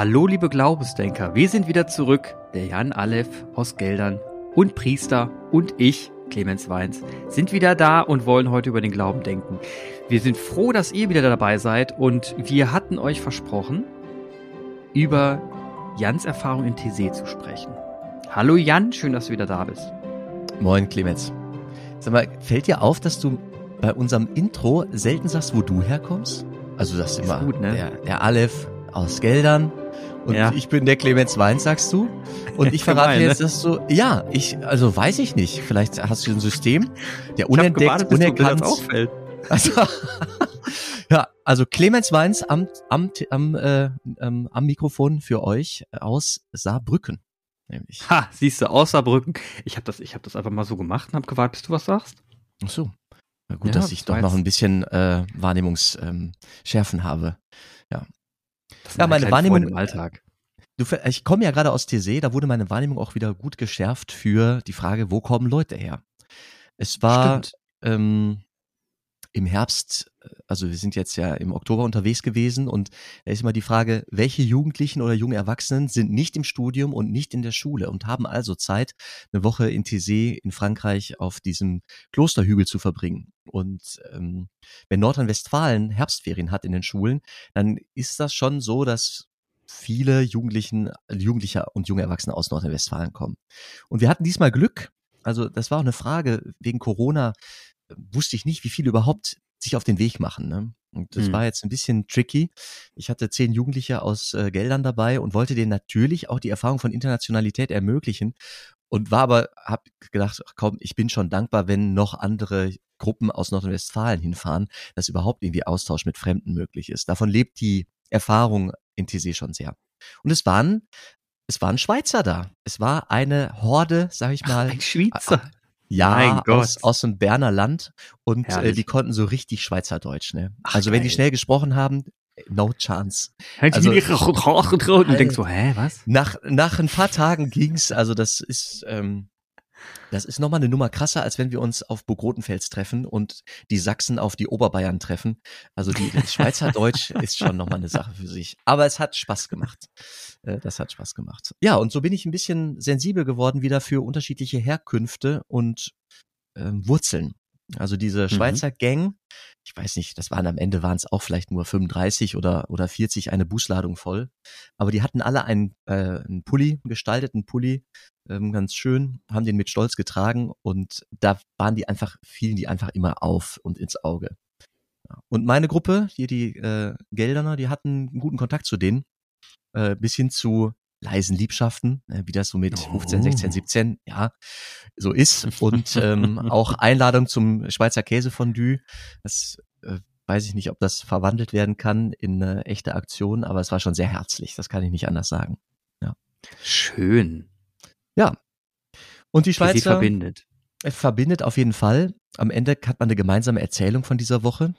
Hallo liebe Glaubensdenker, wir sind wieder zurück. Der Jan Aleph aus Geldern und Priester und ich, Clemens Weins, sind wieder da und wollen heute über den Glauben denken. Wir sind froh, dass ihr wieder dabei seid und wir hatten euch versprochen, über Jans Erfahrung in TC zu sprechen. Hallo Jan, schön, dass du wieder da bist. Moin Clemens. Sag mal, fällt dir auf, dass du bei unserem Intro selten sagst, wo du herkommst? Also das ist immer gut, ne? der, der Aleph aus Geldern und ja. ich bin der Clemens Wein, sagst du. Und ich verrate gemein, jetzt, ne? dass du, ja, ich, also weiß ich nicht. Vielleicht hast du ein System, der unentdeckt, gewartet, unerkannt. auffällt. Also, ja, also Clemens Weins am, am, am, äh, am Mikrofon für euch aus Saarbrücken. Nämlich. Ha, siehst du, aus Saarbrücken. Ich habe das, ich hab das einfach mal so gemacht und habe gewartet, bis du was sagst. Ach so. Na gut, ja, dass ich doch noch ein bisschen äh, Wahrnehmungsschärfen habe. Ja. Ja, meine Wahrnehmung im Alltag. Du, ich komme ja gerade aus TC, da wurde meine Wahrnehmung auch wieder gut geschärft für die Frage, wo kommen Leute her? Es war ähm, im Herbst, also wir sind jetzt ja im Oktober unterwegs gewesen und da ist immer die Frage, welche Jugendlichen oder junge Erwachsenen sind nicht im Studium und nicht in der Schule und haben also Zeit, eine Woche in Thésée in Frankreich auf diesem Klosterhügel zu verbringen. Und ähm, wenn Nordrhein-Westfalen Herbstferien hat in den Schulen, dann ist das schon so, dass viele Jugendlichen, Jugendliche und junge Erwachsene aus Nordrhein-Westfalen kommen. Und wir hatten diesmal Glück. Also das war auch eine Frage wegen Corona wusste ich nicht, wie viele überhaupt sich auf den Weg machen. Ne? Und das mhm. war jetzt ein bisschen tricky. Ich hatte zehn Jugendliche aus äh, Geldern dabei und wollte denen natürlich auch die Erfahrung von Internationalität ermöglichen und war aber, hab gedacht, ach komm, ich bin schon dankbar, wenn noch andere Gruppen aus Nordrhein-Westfalen hinfahren, dass überhaupt irgendwie Austausch mit Fremden möglich ist. Davon lebt die Erfahrung in TC schon sehr. Und es waren es waren Schweizer da. Es war eine Horde, sag ich mal. Ach, ein Schweizer. Ja, aus, aus dem Berner Land und äh, die konnten so richtig Schweizerdeutsch. Ne? Ach, also wenn die schnell gesprochen haben, no chance. Also, und denkst so, hä, was? Nach, nach ein paar Tagen ging's, also das ist, ähm, das ist nochmal eine Nummer krasser, als wenn wir uns auf Burg Rotenfels treffen und die Sachsen auf die Oberbayern treffen. Also die, die Schweizer Deutsch ist schon nochmal eine Sache für sich. Aber es hat Spaß gemacht. Äh, das hat Spaß gemacht. Ja, und so bin ich ein bisschen sensibel geworden wieder für unterschiedliche Herkünfte und ähm, Wurzeln. Also diese mhm. Schweizer mhm. Gang, ich weiß nicht, das waren am Ende waren es auch vielleicht nur 35 oder oder 40 eine Busladung voll, aber die hatten alle einen, äh, einen Pulli, einen gestalteten Pulli, ähm, ganz schön, haben den mit Stolz getragen und da waren die einfach, fielen die einfach immer auf und ins Auge. Und meine Gruppe, hier die äh, Gelderner, die hatten einen guten Kontakt zu denen, äh, bis hin zu leisen Liebschaften, äh, wie das so mit 15, 16, 17, ja, so ist. Und ähm, auch Einladung zum Schweizer Käsefondue. Das äh, weiß ich nicht, ob das verwandelt werden kann in eine echte Aktion, aber es war schon sehr herzlich, das kann ich nicht anders sagen. Ja. Schön. Ja. Und die Schweizer. Sie verbindet. Verbindet auf jeden Fall. Am Ende hat man eine gemeinsame Erzählung von dieser Woche.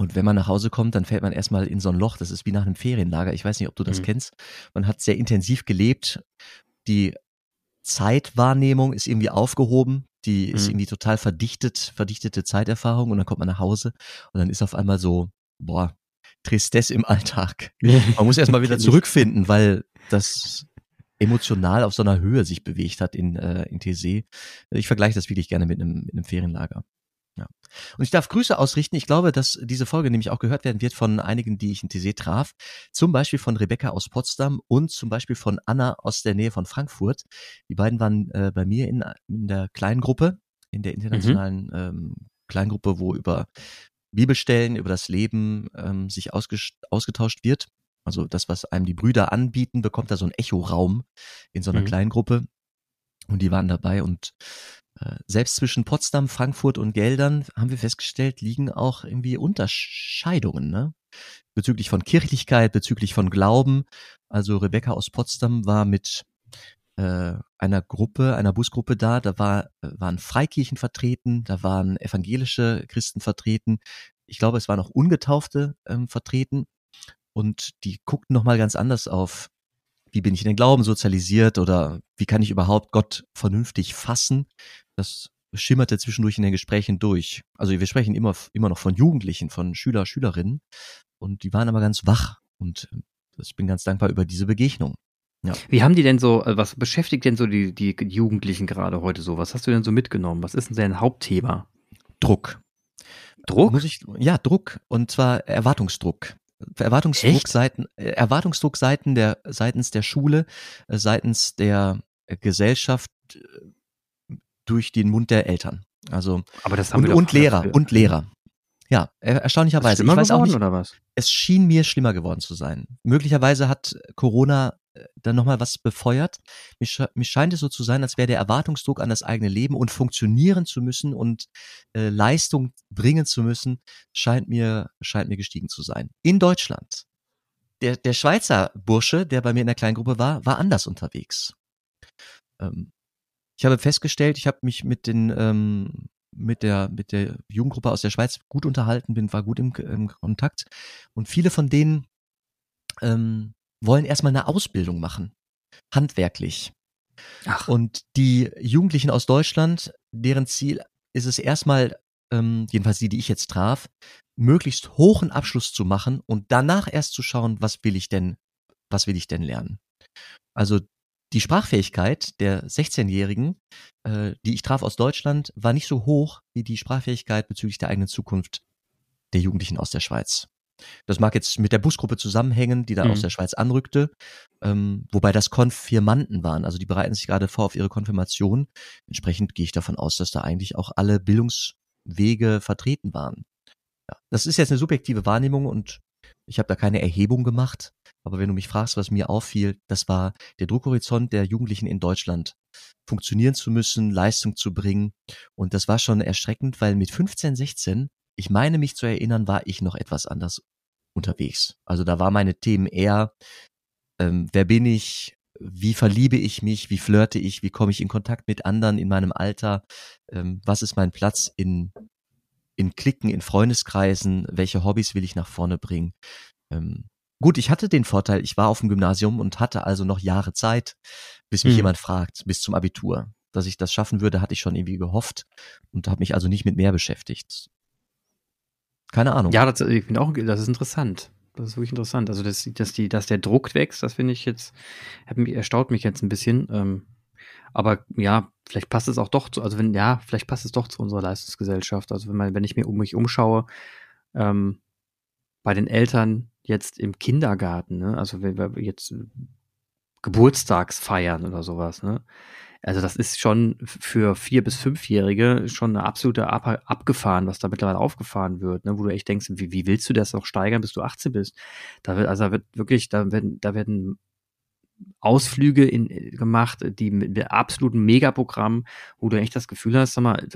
Und wenn man nach Hause kommt, dann fällt man erstmal in so ein Loch. Das ist wie nach einem Ferienlager. Ich weiß nicht, ob du das mhm. kennst. Man hat sehr intensiv gelebt. Die Zeitwahrnehmung ist irgendwie aufgehoben. Die mhm. ist irgendwie total verdichtet, verdichtete Zeiterfahrung. Und dann kommt man nach Hause und dann ist auf einmal so, boah, Tristesse im Alltag. Man muss erstmal wieder zurückfinden, weil das emotional auf so einer Höhe sich bewegt hat in, äh, in TC. Ich vergleiche das wirklich gerne mit einem, mit einem Ferienlager. Ja. Und ich darf Grüße ausrichten. Ich glaube, dass diese Folge nämlich auch gehört werden wird von einigen, die ich in TC traf. Zum Beispiel von Rebecca aus Potsdam und zum Beispiel von Anna aus der Nähe von Frankfurt. Die beiden waren äh, bei mir in, in der kleinen Gruppe, in der internationalen mhm. ähm, Kleingruppe, wo über Bibelstellen, über das Leben ähm, sich ausgetauscht wird. Also das, was einem die Brüder anbieten, bekommt da so ein Echoraum in so einer mhm. kleinen Gruppe. Und die waren dabei und selbst zwischen Potsdam, Frankfurt und Geldern haben wir festgestellt, liegen auch irgendwie Unterscheidungen, ne? Bezüglich von Kirchlichkeit, bezüglich von Glauben. Also Rebecca aus Potsdam war mit äh, einer Gruppe, einer Busgruppe da, da war, äh, waren Freikirchen vertreten, da waren evangelische Christen vertreten. Ich glaube, es waren auch Ungetaufte ähm, vertreten. Und die guckten nochmal ganz anders auf wie bin ich in den Glauben sozialisiert oder wie kann ich überhaupt Gott vernünftig fassen? Das schimmerte zwischendurch in den Gesprächen durch. Also wir sprechen immer, immer noch von Jugendlichen, von Schüler, Schülerinnen und die waren aber ganz wach und ich bin ganz dankbar über diese Begegnung. Ja. Wie haben die denn so, äh, was beschäftigt denn so die, die Jugendlichen gerade heute so? Was hast du denn so mitgenommen? Was ist denn dein Hauptthema? Druck. Druck? Muss ich, ja, Druck. Und zwar Erwartungsdruck. Erwartungsdruck seiten, äh, Erwartungsdruck seiten der, seitens der Schule, äh, seitens der Gesellschaft durch den Mund der Eltern. Also aber das haben und, wir und Lehrer und Lehrer. Ja, erstaunlicherweise. ich weiß geworden, auch nicht, oder was? Es schien mir schlimmer geworden zu sein. Möglicherweise hat Corona äh, dann nochmal was befeuert. Mir, mir, scheint es so zu sein, als wäre der Erwartungsdruck an das eigene Leben und funktionieren zu müssen und äh, Leistung bringen zu müssen, scheint mir, scheint mir gestiegen zu sein. In Deutschland. Der, der Schweizer Bursche, der bei mir in der Kleingruppe war, war anders unterwegs. Ähm, ich habe festgestellt, ich habe mich mit den ähm, mit der mit der Jugendgruppe aus der Schweiz gut unterhalten, bin war gut im, im Kontakt und viele von denen ähm, wollen erstmal eine Ausbildung machen, handwerklich. Ach. Und die Jugendlichen aus Deutschland, deren Ziel ist es erstmal, ähm, jedenfalls die, die ich jetzt traf, möglichst hohen Abschluss zu machen und danach erst zu schauen, was will ich denn, was will ich denn lernen. Also die Sprachfähigkeit der 16-Jährigen, äh, die ich traf aus Deutschland, war nicht so hoch wie die Sprachfähigkeit bezüglich der eigenen Zukunft der Jugendlichen aus der Schweiz. Das mag jetzt mit der Busgruppe zusammenhängen, die da mhm. aus der Schweiz anrückte, ähm, wobei das Konfirmanden waren. Also die bereiten sich gerade vor auf ihre Konfirmation. Entsprechend gehe ich davon aus, dass da eigentlich auch alle Bildungswege vertreten waren. Ja, das ist jetzt eine subjektive Wahrnehmung und ich habe da keine Erhebung gemacht, aber wenn du mich fragst, was mir auffiel, das war der Druckhorizont der Jugendlichen in Deutschland. Funktionieren zu müssen, Leistung zu bringen. Und das war schon erschreckend, weil mit 15, 16, ich meine mich zu erinnern, war ich noch etwas anders unterwegs. Also da waren meine Themen eher, ähm, wer bin ich, wie verliebe ich mich, wie flirte ich, wie komme ich in Kontakt mit anderen in meinem Alter, ähm, was ist mein Platz in in Klicken, in Freundeskreisen, welche Hobbys will ich nach vorne bringen. Ähm, gut, ich hatte den Vorteil, ich war auf dem Gymnasium und hatte also noch Jahre Zeit, bis mich hm. jemand fragt, bis zum Abitur. Dass ich das schaffen würde, hatte ich schon irgendwie gehofft und habe mich also nicht mit mehr beschäftigt. Keine Ahnung. Ja, das, ich auch, das ist interessant. Das ist wirklich interessant. Also, dass, dass, die, dass der Druck wächst, das finde ich jetzt, erstaunt mich jetzt ein bisschen. Ähm, aber ja, vielleicht passt es auch doch zu, also wenn, ja, vielleicht passt es doch zu unserer Leistungsgesellschaft. Also wenn man, wenn ich mir um mich umschaue, ähm, bei den Eltern jetzt im Kindergarten, ne? also wenn wir jetzt Geburtstags feiern oder sowas, ne? Also das ist schon für vier bis fünfjährige schon eine absolute Ab abgefahren, was da mittlerweile aufgefahren wird, ne? wo du echt denkst, wie, wie willst du das noch steigern, bis du 18 bist? Da wird also da wird wirklich, da werden, da werden Ausflüge in, gemacht, die mit, mit absoluten Megaprogramm, wo du echt das Gefühl hast, sag mal,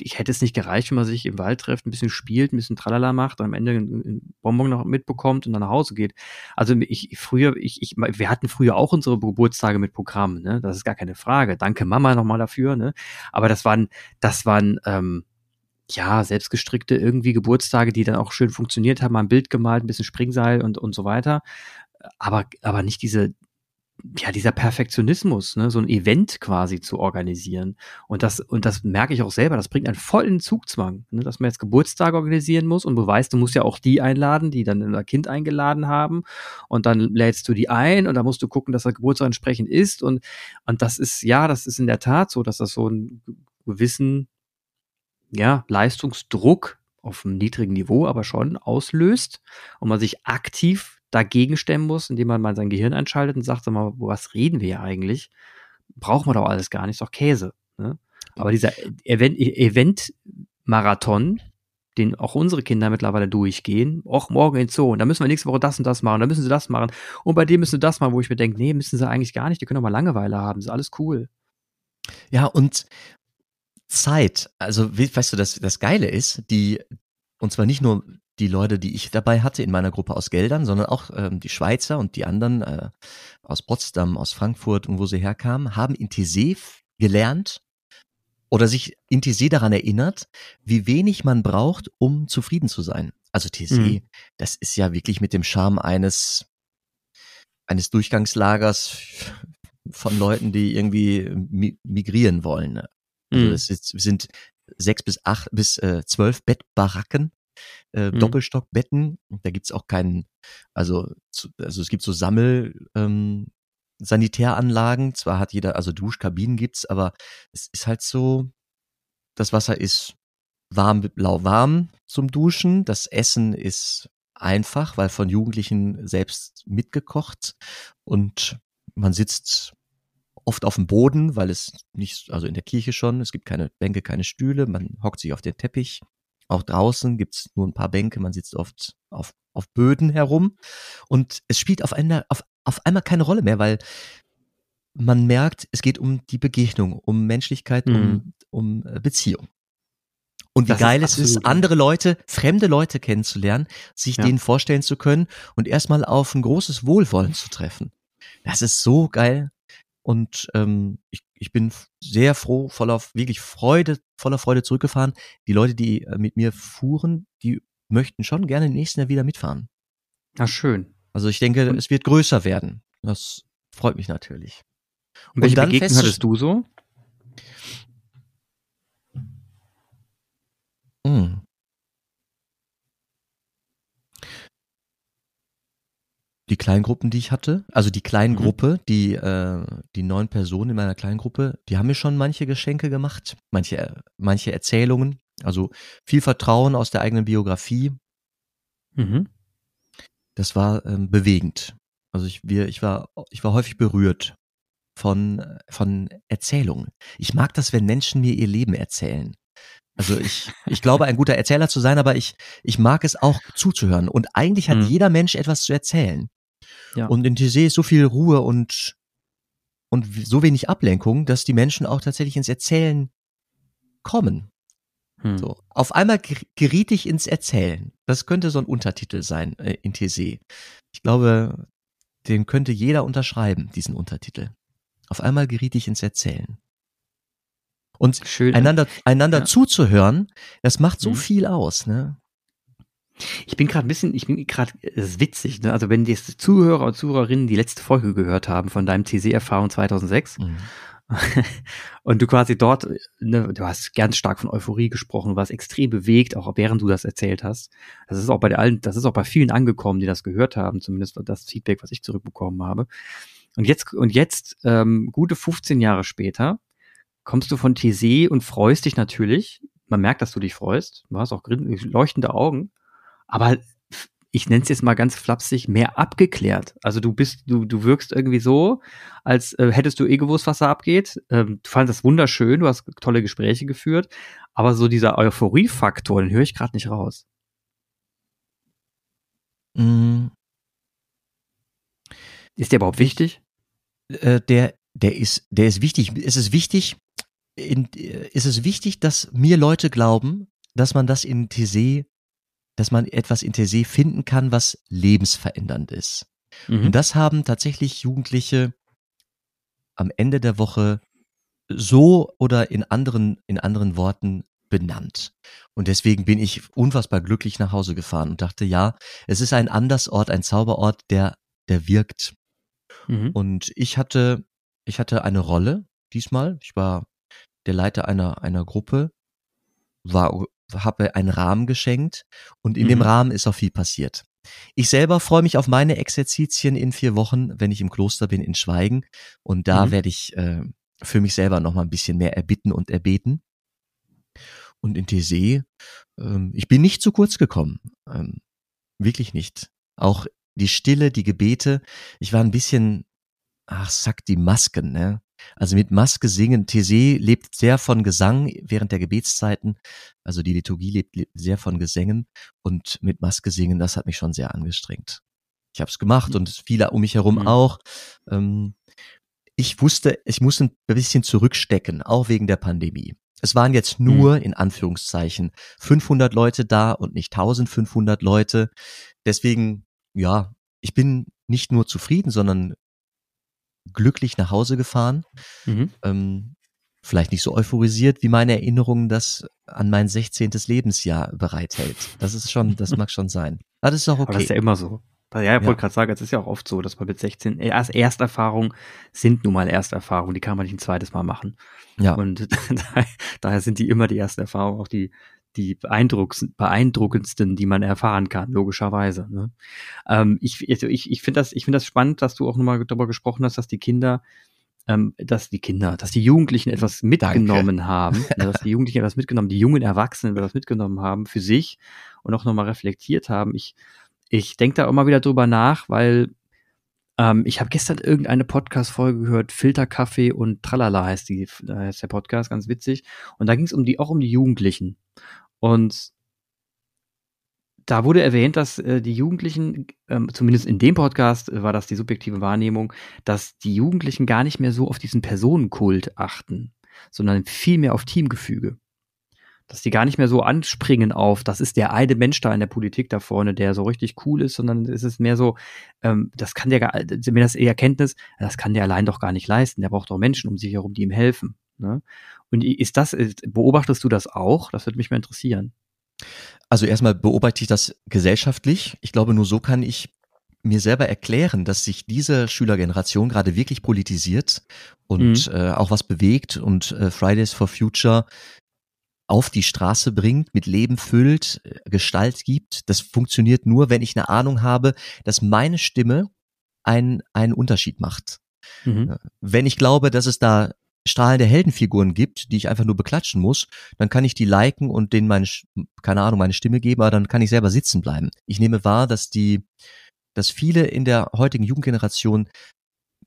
ich hätte es nicht gereicht, wenn man sich im Wald trifft, ein bisschen spielt, ein bisschen Tralala macht und am Ende einen Bonbon noch mitbekommt und dann nach Hause geht. Also ich früher, ich, ich, wir hatten früher auch unsere Geburtstage mit Programmen, ne? Das ist gar keine Frage. Danke Mama nochmal dafür, ne? Aber das waren, das waren, ähm, ja, selbstgestrickte irgendwie Geburtstage, die dann auch schön funktioniert haben, mal ein Bild gemalt, ein bisschen Springseil und, und so weiter. Aber, aber nicht diese, ja, dieser Perfektionismus, ne, so ein Event quasi zu organisieren. Und das, und das merke ich auch selber, das bringt einen vollen Zugzwang, ne, dass man jetzt Geburtstag organisieren muss und du weißt, du musst ja auch die einladen, die dann unser Kind eingeladen haben. Und dann lädst du die ein und da musst du gucken, dass der Geburtstag entsprechend ist. Und, und das ist, ja, das ist in der Tat so, dass das so einen gewissen, ja, Leistungsdruck auf einem niedrigen Niveau, aber schon auslöst und man sich aktiv dagegen stemmen muss, indem man mal sein Gehirn einschaltet und sagt, sag mal, was reden wir hier eigentlich? Brauchen wir doch alles gar nicht, ist doch Käse. Ne? Aber dieser Event-Marathon, den auch unsere Kinder mittlerweile durchgehen, auch morgen in Zoo, und da müssen wir nächste Woche das und das machen, da müssen sie das machen, und bei dem müssen sie das machen, wo ich mir denke, nee, müssen sie eigentlich gar nicht, die können doch mal Langeweile haben, ist alles cool. Ja, und Zeit, also weißt du, das, das Geile ist, die, und zwar nicht nur die Leute, die ich dabei hatte in meiner Gruppe aus Geldern, sondern auch ähm, die Schweizer und die anderen äh, aus Potsdam, aus Frankfurt und wo sie herkamen, haben in Tessé gelernt oder sich in Tessé daran erinnert, wie wenig man braucht, um zufrieden zu sein. Also Tessé, mhm. das ist ja wirklich mit dem Charme eines eines Durchgangslagers von Leuten, die irgendwie migrieren wollen. Also mhm. es sind sechs bis acht bis äh, zwölf Bettbaracken äh, Mhm. Doppelstockbetten. Da gibt's auch keinen, also, also es gibt so Sammel, ähm, Sanitäranlagen. Zwar hat jeder, also Duschkabinen gibt's, aber es ist halt so, das Wasser ist warm, lauwarm zum Duschen. Das Essen ist einfach, weil von Jugendlichen selbst mitgekocht und man sitzt oft auf dem Boden, weil es nicht, also in der Kirche schon, es gibt keine Bänke, keine Stühle, man hockt sich auf den Teppich. Auch draußen gibt's nur ein paar Bänke, man sitzt oft auf, auf Böden herum und es spielt auf einmal, auf, auf einmal keine Rolle mehr, weil man merkt, es geht um die Begegnung, um Menschlichkeit, um, Mhm. um äh, Beziehung. Und wie Das ist geil es ist, andere Leute, fremde Leute kennenzulernen, sich Ja. denen vorstellen zu können und erstmal auf ein großes Wohlwollen zu treffen. Das ist so geil. Und ähm, ich, ich bin sehr froh, voller wirklich Freude, voller Freude zurückgefahren. Die Leute, die äh, mit mir fuhren, die möchten schon gerne im nächsten Jahr wieder mitfahren. Na schön. Also ich denke, Und- es wird größer werden. Das freut mich natürlich. Und welche dann Begegnung hattest du so? Hm. Die Kleingruppen, die ich hatte, also die kleinen Mhm. Die, äh, die neun Personen in meiner kleinen Gruppe, die haben mir schon manche Geschenke gemacht, manche, äh, manche Erzählungen, also viel Vertrauen aus der eigenen Biografie. Mhm. Das war ähm, bewegend. Also ich, wir, ich war, ich war häufig berührt von, von Erzählungen. Ich mag das, wenn Menschen mir ihr Leben erzählen. Also ich, ich glaube, ein guter Erzähler zu sein, aber ich, ich mag es auch zuzuhören. Und eigentlich hat Mhm. jeder Mensch etwas zu erzählen. Ja. Und in TC ist so viel Ruhe und, und so wenig Ablenkung, dass die Menschen auch tatsächlich ins Erzählen kommen. Hm. So. Auf einmal ger- geriet ich ins Erzählen. Das könnte so ein Untertitel sein äh, in TC. Ich glaube, den könnte jeder unterschreiben, diesen Untertitel. Auf einmal geriet ich ins Erzählen. Und Schön. einander, einander Ja. zuzuhören, das macht so Mhm. viel aus, ne? Ich bin gerade ein bisschen, ich bin gerade, es ist witzig, ne? Also wenn die Zuhörer und Zuhörerinnen die letzte Folge gehört haben von deinem TC-Erfahrung 2006 Mhm. und du quasi dort, ne, du hast ganz stark von Euphorie gesprochen, warst extrem bewegt, auch während du das erzählt hast. Das ist auch bei allen, das ist auch bei vielen angekommen, die das gehört haben, zumindest das Feedback, was ich zurückbekommen habe. Und jetzt, und jetzt, ähm, gute 15 Jahre später, kommst du von TC und freust dich natürlich. Man merkt, dass du dich freust. Du hast auch leuchtende Augen. Aber ich nenne es jetzt mal ganz flapsig, mehr abgeklärt. Also du bist, du, du wirkst irgendwie so, als äh, hättest du eh gewusst, was da abgeht. Ähm, du fandest das wunderschön, du hast tolle Gespräche geführt, aber so dieser Euphoriefaktor, den höre ich gerade nicht raus. Mhm. Ist der überhaupt wichtig? Äh, der, der ist, der ist wichtig. Ist es wichtig, in, äh, ist es wichtig, dass mir Leute glauben, dass man das in TC, dass man etwas in TC finden kann, was lebensverändernd ist. Mhm. Und das haben tatsächlich Jugendliche am Ende der Woche so oder in anderen, in anderen Worten benannt. Und deswegen bin ich unfassbar glücklich nach Hause gefahren und dachte, ja, es ist ein Andersort, ein Zauberort, der, der wirkt. Mhm. Und ich hatte, ich hatte eine Rolle diesmal. Ich war der Leiter einer, einer Gruppe, war, habe einen Rahmen geschenkt und in dem Mhm. Rahmen ist auch viel passiert. Ich selber freue mich auf meine Exerzitien in vier Wochen, wenn ich im Kloster bin in Schweigen. Und da Mhm. werde ich äh, für mich selber noch mal ein bisschen mehr erbitten und erbeten. Und in TC, ähm, ich bin nicht zu kurz gekommen. Ähm, wirklich nicht. Auch die Stille, die Gebete. Ich war ein bisschen, ach, sack die Masken, ne? Also mit Maske singen. TC lebt sehr von Gesang während der Gebetszeiten. Also die Liturgie lebt, lebt sehr von Gesängen. Und mit Maske singen, das hat mich schon sehr angestrengt. Ich habe es gemacht und viele um mich herum Mhm. auch. Ähm, ich wusste, ich muss ein bisschen zurückstecken, auch wegen der Pandemie. Es waren jetzt nur, in Anführungszeichen, 500 Leute da und nicht 1500 Leute. Deswegen, ja, ich bin nicht nur zufrieden, sondern glücklich nach Hause gefahren. Mhm. Ähm, vielleicht nicht so euphorisiert, wie meine Erinnerung das an mein 16. Lebensjahr bereithält. Das ist schon, das mag schon sein. Aber das ist auch Aber das ist ja okay. immer so. Ja, ich wollte Ja. gerade sagen, es ist ja auch oft so, dass man mit 16, erst Ersterfahrungen sind nun mal Ersterfahrungen, die kann man nicht ein zweites Mal machen. Ja. Und daher sind die immer die ersten Erfahrungen, auch die, die beeindruckendsten, die man erfahren kann, logischerweise. Ne? Ähm, ich also ich, ich finde das, ich finde das spannend, dass du auch nochmal darüber gesprochen hast, dass die Kinder, ähm, dass die Kinder, dass die Jugendlichen etwas mitgenommen Danke. haben, ja, dass die Jugendlichen etwas mitgenommen, die jungen Erwachsenen etwas mitgenommen haben für sich und auch nochmal reflektiert haben. Ich, ich denke da immer wieder drüber nach, weil ähm, ich habe gestern irgendeine Podcast-Folge gehört, Filterkaffee und Tralala heißt die, heißt der Podcast, ganz witzig. Und da ging es um die, auch um die Jugendlichen. Und da wurde erwähnt, dass äh, die Jugendlichen, ähm, zumindest in dem Podcast äh, war das die subjektive Wahrnehmung, dass die Jugendlichen gar nicht mehr so auf diesen Personenkult achten, sondern viel mehr auf Teamgefüge dass die gar nicht mehr so anspringen auf, das ist der eine Mensch da in der Politik da vorne, der so richtig cool ist, sondern es ist mehr so, ähm, das kann der, gar, wenn das eher Erkenntnis, das kann der allein doch gar nicht leisten, der braucht doch Menschen um sich herum, die ihm helfen. Ne? Und ist das, beobachtest du das auch? Das würde mich mal interessieren. Also erstmal beobachte ich das gesellschaftlich. Ich glaube, nur so kann ich mir selber erklären, dass sich diese Schülergeneration gerade wirklich politisiert und mhm. äh, auch was bewegt und äh, Fridays for Future auf die Straße bringt, mit Leben füllt, äh, Gestalt gibt. Das funktioniert nur, wenn ich eine Ahnung habe, dass meine Stimme einen, einen Unterschied macht. Mhm. Äh, wenn ich glaube, dass es da strahlende Heldenfiguren gibt, die ich einfach nur beklatschen muss, dann kann ich die liken und denen meine, keine Ahnung, meine Stimme geben, aber dann kann ich selber sitzen bleiben. Ich nehme wahr, dass die, dass viele in der heutigen Jugendgeneration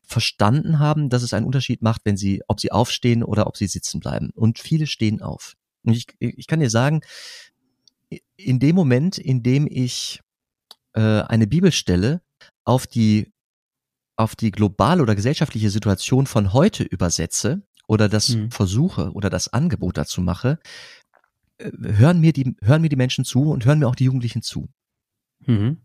verstanden haben, dass es einen Unterschied macht, wenn sie, ob sie aufstehen oder ob sie sitzen bleiben. Und viele stehen auf. Und ich, ich kann dir sagen, in dem Moment, in dem ich äh, eine Bibelstelle auf die auf die globale oder gesellschaftliche Situation von heute übersetze oder das mhm. versuche oder das Angebot dazu mache, äh, hören mir die hören mir die Menschen zu und hören mir auch die Jugendlichen zu. Mhm.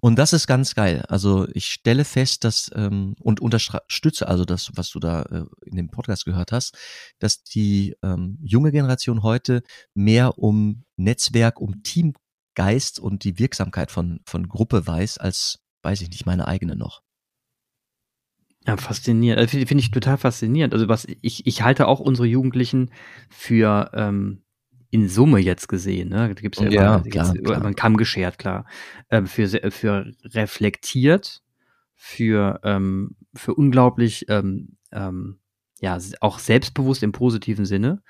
Und das ist ganz geil. Also ich stelle fest, dass ähm, und unterstütze also das, was du da äh, in dem Podcast gehört hast, dass die ähm, junge Generation heute mehr um Netzwerk, um Teamgeist und die Wirksamkeit von von Gruppe weiß als weiß ich nicht meine eigene noch. Ja, faszinierend. Also, Finde ich total faszinierend. Also was ich ich halte auch unsere Jugendlichen für ähm, in Summe jetzt gesehen, ne? Da gibt's ja, ja immer, klar, jetzt, klar. man Kamm geschert, klar, ähm, für, für reflektiert, für, ähm, für unglaublich, ähm, ähm, ja, auch selbstbewusst im positiven Sinne.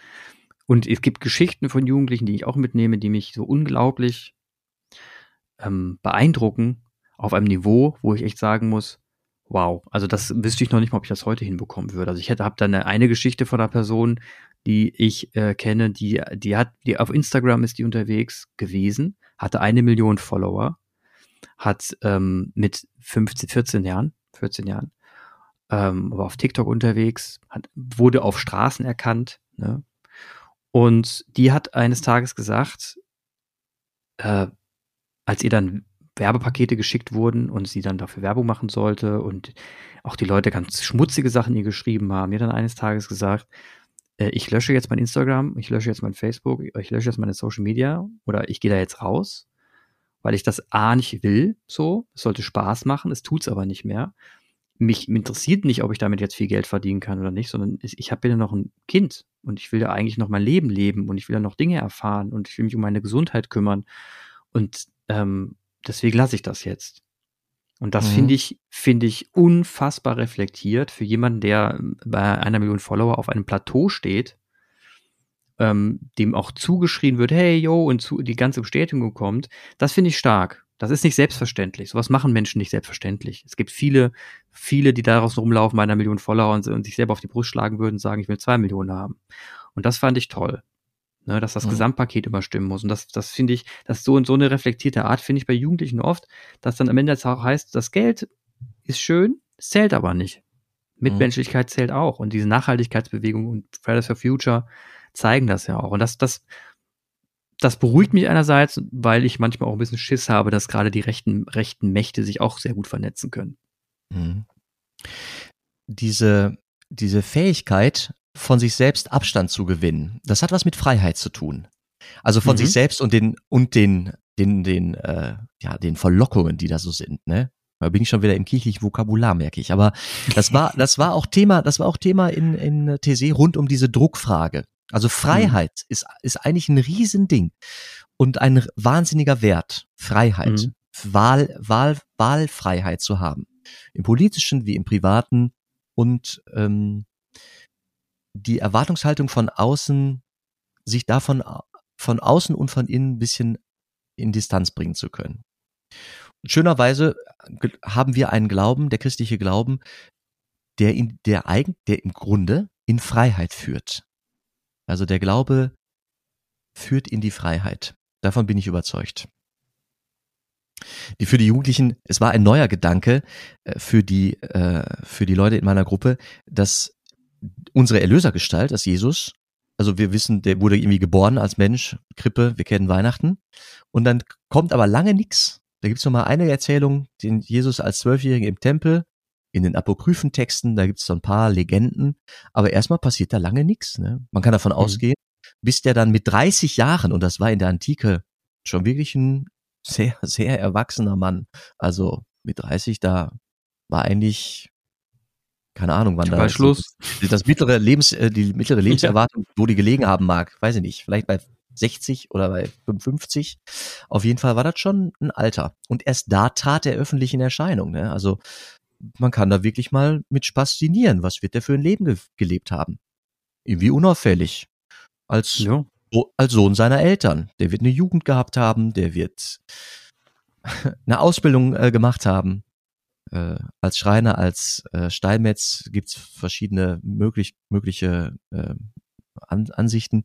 Und es gibt Geschichten von Jugendlichen, die ich auch mitnehme, die mich so unglaublich ähm, beeindrucken auf einem Niveau, wo ich echt sagen muss, wow, also das wüsste ich noch nicht mal, ob ich das heute hinbekommen würde. Also ich hätte habe da eine, eine Geschichte von einer Person, die ich äh, kenne, die, die hat, die auf Instagram ist die unterwegs gewesen, hatte eine Million Follower, hat ähm, mit 15, 14 Jahren, 14 Jahren, ähm, war auf TikTok unterwegs, hat, wurde auf Straßen erkannt, ne? Und die hat eines Tages gesagt, äh, als ihr dann Werbepakete geschickt wurden und sie dann dafür Werbung machen sollte und auch die Leute ganz schmutzige Sachen ihr geschrieben haben, hat dann eines Tages gesagt, äh, ich lösche jetzt mein Instagram, ich lösche jetzt mein Facebook, ich lösche jetzt meine Social Media oder ich gehe da jetzt raus, weil ich das A nicht will, so, es sollte Spaß machen, es tut's aber nicht mehr. Mich interessiert nicht, ob ich damit jetzt viel Geld verdienen kann oder nicht, sondern ich habe ja noch ein Kind und ich will ja eigentlich noch mein Leben leben und ich will ja noch Dinge erfahren und ich will mich um meine Gesundheit kümmern. Und ähm, deswegen lasse ich das jetzt. Und das mhm. finde ich, finde ich unfassbar reflektiert für jemanden, der bei einer Million Follower auf einem Plateau steht, ähm, dem auch zugeschrien wird, hey, yo, und zu, die ganze Bestätigung kommt. Das finde ich stark. Das ist nicht selbstverständlich. Sowas machen Menschen nicht selbstverständlich. Es gibt viele, viele, die daraus rumlaufen bei einer Million Follower und, und sich selber auf die Brust schlagen würden und sagen, ich will zwei Millionen haben. Und das fand ich toll ne, dass das mhm. Gesamtpaket immer stimmen muss. Und das, das finde ich, das so und so eine reflektierte Art finde ich bei Jugendlichen oft, dass dann am Ende auch heißt, das Geld ist schön, zählt aber nicht. Mitmenschlichkeit mhm. zählt auch. Und diese Nachhaltigkeitsbewegung und Fridays for Future zeigen das ja auch. Und das, das, das beruhigt mich einerseits, weil ich manchmal auch ein bisschen Schiss habe, dass gerade die rechten, rechten Mächte sich auch sehr gut vernetzen können. Mhm. Diese, diese Fähigkeit, von sich selbst Abstand zu gewinnen. Das hat was mit Freiheit zu tun. Also von mhm. sich selbst und den und den den den äh, ja den Verlockungen, die da so sind. Ne, da bin ich schon wieder im kirchlichen Vokabular merke ich. Aber das war das war auch Thema das war auch Thema in in TC rund um diese Druckfrage. Also Freiheit mhm. ist, ist eigentlich ein Riesending und ein wahnsinniger Wert. Freiheit. Mhm. Wahl, Wahl, Wahlfreiheit zu haben. Im politischen wie im privaten und ähm, die Erwartungshaltung von außen, sich davon von außen und von innen ein bisschen in Distanz bringen zu können. Schönerweise haben wir einen Glauben, der christliche Glauben, der in der der im Grunde in Freiheit führt. Also der Glaube führt in die Freiheit. Davon bin ich überzeugt. Die für die Jugendlichen, es war ein neuer Gedanke äh, für die äh, für die Leute in meiner Gruppe, dass unsere Erlösergestalt, dass Jesus, also wir wissen, der wurde irgendwie geboren als Mensch, Krippe, wir kennen Weihnachten, und dann kommt aber lange nichts. Da gibt's noch mal eine Erzählung, den Jesus als Zwölfjähriger im Tempel in den Apokryphentexten, da gibt es so ein paar Legenden, aber erstmal passiert da lange nichts. Ne? Man kann davon mhm. ausgehen, bis der dann mit 30 Jahren, und das war in der Antike schon wirklich ein sehr, sehr erwachsener Mann, also mit 30, da war eigentlich keine Ahnung, wann da Schluss. Das mittlere Lebens, äh, die mittlere Lebenserwartung, wo die gelegen haben mag, weiß ich nicht, vielleicht bei 60 oder bei 55. Auf jeden Fall war das schon ein Alter. Und erst da trat er öffentlich in Erscheinung. Ne? Also man kann da wirklich mal mit Spaß dinieren. Was wird der für ein Leben ge gelebt haben? Irgendwie unauffällig. Als, ja. als Sohn seiner Eltern. Der wird eine Jugend gehabt haben, der wird eine Ausbildung äh, gemacht haben. Äh, als Schreiner, als äh, Steinmetz gibt's verschiedene möglich, mögliche äh, An Ansichten.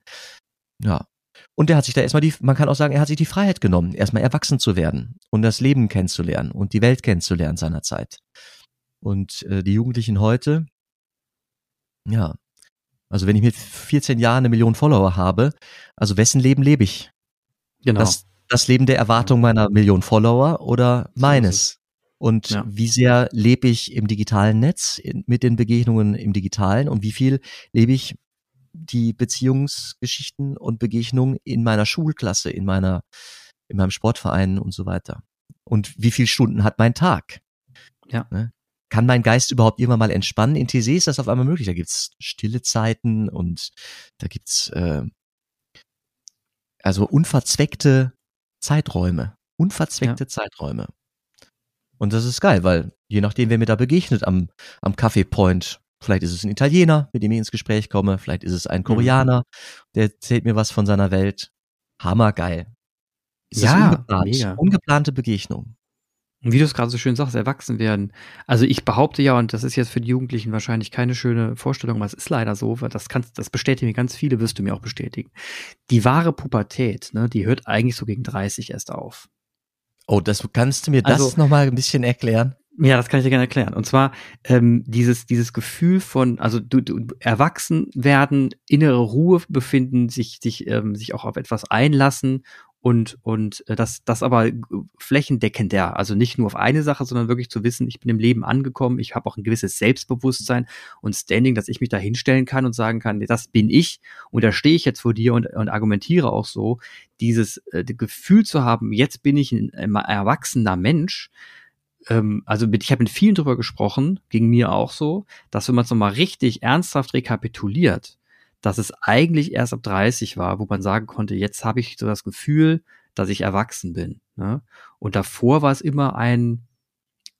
Ja. Und der hat sich da erstmal die, man kann auch sagen, er hat sich die Freiheit genommen, erstmal erwachsen zu werden und das Leben kennenzulernen und die Welt kennenzulernen seiner Zeit. Und äh, die Jugendlichen heute, ja, also wenn ich mit 14 Jahren eine Million Follower habe, also wessen Leben lebe ich? Genau. Das, das Leben der Erwartung meiner Million Follower oder meines? Und ja. wie sehr lebe ich im digitalen Netz in, mit den Begegnungen im digitalen und wie viel lebe ich die Beziehungsgeschichten und Begegnungen in meiner Schulklasse, in meiner, in meinem Sportverein und so weiter. Und wie viele Stunden hat mein Tag? Ja. Ne? kann mein Geist überhaupt irgendwann mal entspannen? In TC ist das auf einmal möglich. Da gibt's stille Zeiten und da gibt's äh, also unverzweckte Zeiträume. Unverzweckte ja. Zeiträume. Und das ist geil, weil je nachdem, wer mir da begegnet am, am Kaffeepoint, vielleicht ist es ein Italiener, mit dem ich ins Gespräch komme, vielleicht ist es ein mhm. Koreaner, der erzählt mir was von seiner Welt. Hammergeil. Ist ja, ungeplant, mega. ungeplante Begegnung. Und wie du es gerade so schön sagst, erwachsen werden. Also ich behaupte ja, und das ist jetzt für die Jugendlichen wahrscheinlich keine schöne Vorstellung, aber es ist leider so, weil das kannst, das bestätigen ganz viele, wirst du mir auch bestätigen. Die wahre Pubertät, ne, die hört eigentlich so gegen 30 erst auf. Oh, das kannst du mir also, das nochmal ein bisschen erklären? Ja, das kann ich dir gerne erklären. Und zwar ähm, dieses, dieses Gefühl von, also du, du erwachsen werden, innere Ruhe befinden, sich, sich, ähm, sich auch auf etwas einlassen und, und äh, das, das aber flächendeckender, also nicht nur auf eine Sache, sondern wirklich zu wissen, ich bin im Leben angekommen, ich habe auch ein gewisses Selbstbewusstsein und Standing, dass ich mich da hinstellen kann und sagen kann, das bin ich. Und da stehe ich jetzt vor dir und, und argumentiere auch so, dieses äh, Gefühl zu haben, jetzt bin ich ein, ein erwachsener Mensch, ähm, also mit, ich habe mit vielen drüber gesprochen, ging mir auch so, dass wenn man es nochmal richtig ernsthaft rekapituliert, dass es eigentlich erst ab 30 war, wo man sagen konnte, jetzt habe ich so das Gefühl, dass ich erwachsen bin. Ne? Und davor war es immer ein,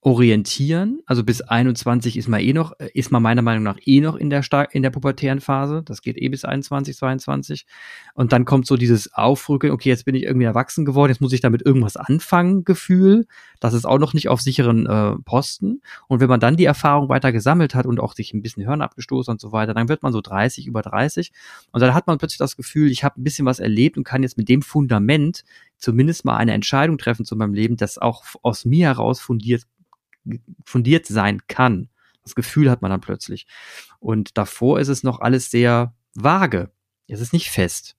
orientieren. Also bis 21 ist man eh noch, ist man meiner Meinung nach eh noch in der stark in der pubertären Phase. Das geht eh bis 21, 22. Und dann kommt so dieses Aufrücken, okay, jetzt bin ich irgendwie erwachsen geworden, jetzt muss ich damit irgendwas anfangen, Gefühl. Das ist auch noch nicht auf sicheren äh, Posten. Und wenn man dann die Erfahrung weiter gesammelt hat und auch sich ein bisschen Hören abgestoßen und so weiter, dann wird man so 30, über 30. Und dann hat man plötzlich das Gefühl, ich habe ein bisschen was erlebt und kann jetzt mit dem Fundament zumindest mal eine Entscheidung treffen zu meinem Leben, das auch aus mir heraus fundiert fundiert sein kann. Das Gefühl hat man dann plötzlich. Und davor ist es noch alles sehr vage. Es ist nicht fest.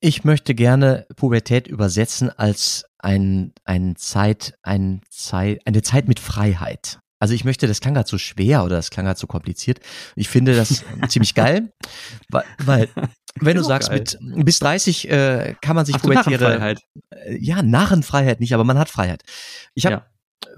Ich möchte gerne Pubertät übersetzen als ein, ein Zeit, ein Zeit, eine Zeit mit Freiheit. Also ich möchte, das klang gerade zu schwer oder das klang gerade zu kompliziert. Ich finde das ziemlich geil, weil, weil wenn du sagst, geil. mit bis 30 äh, kann man sich Ach, pubertäre Narrenfreiheit. Äh, ja, Narrenfreiheit nicht, aber man hat Freiheit. Ich habe ja.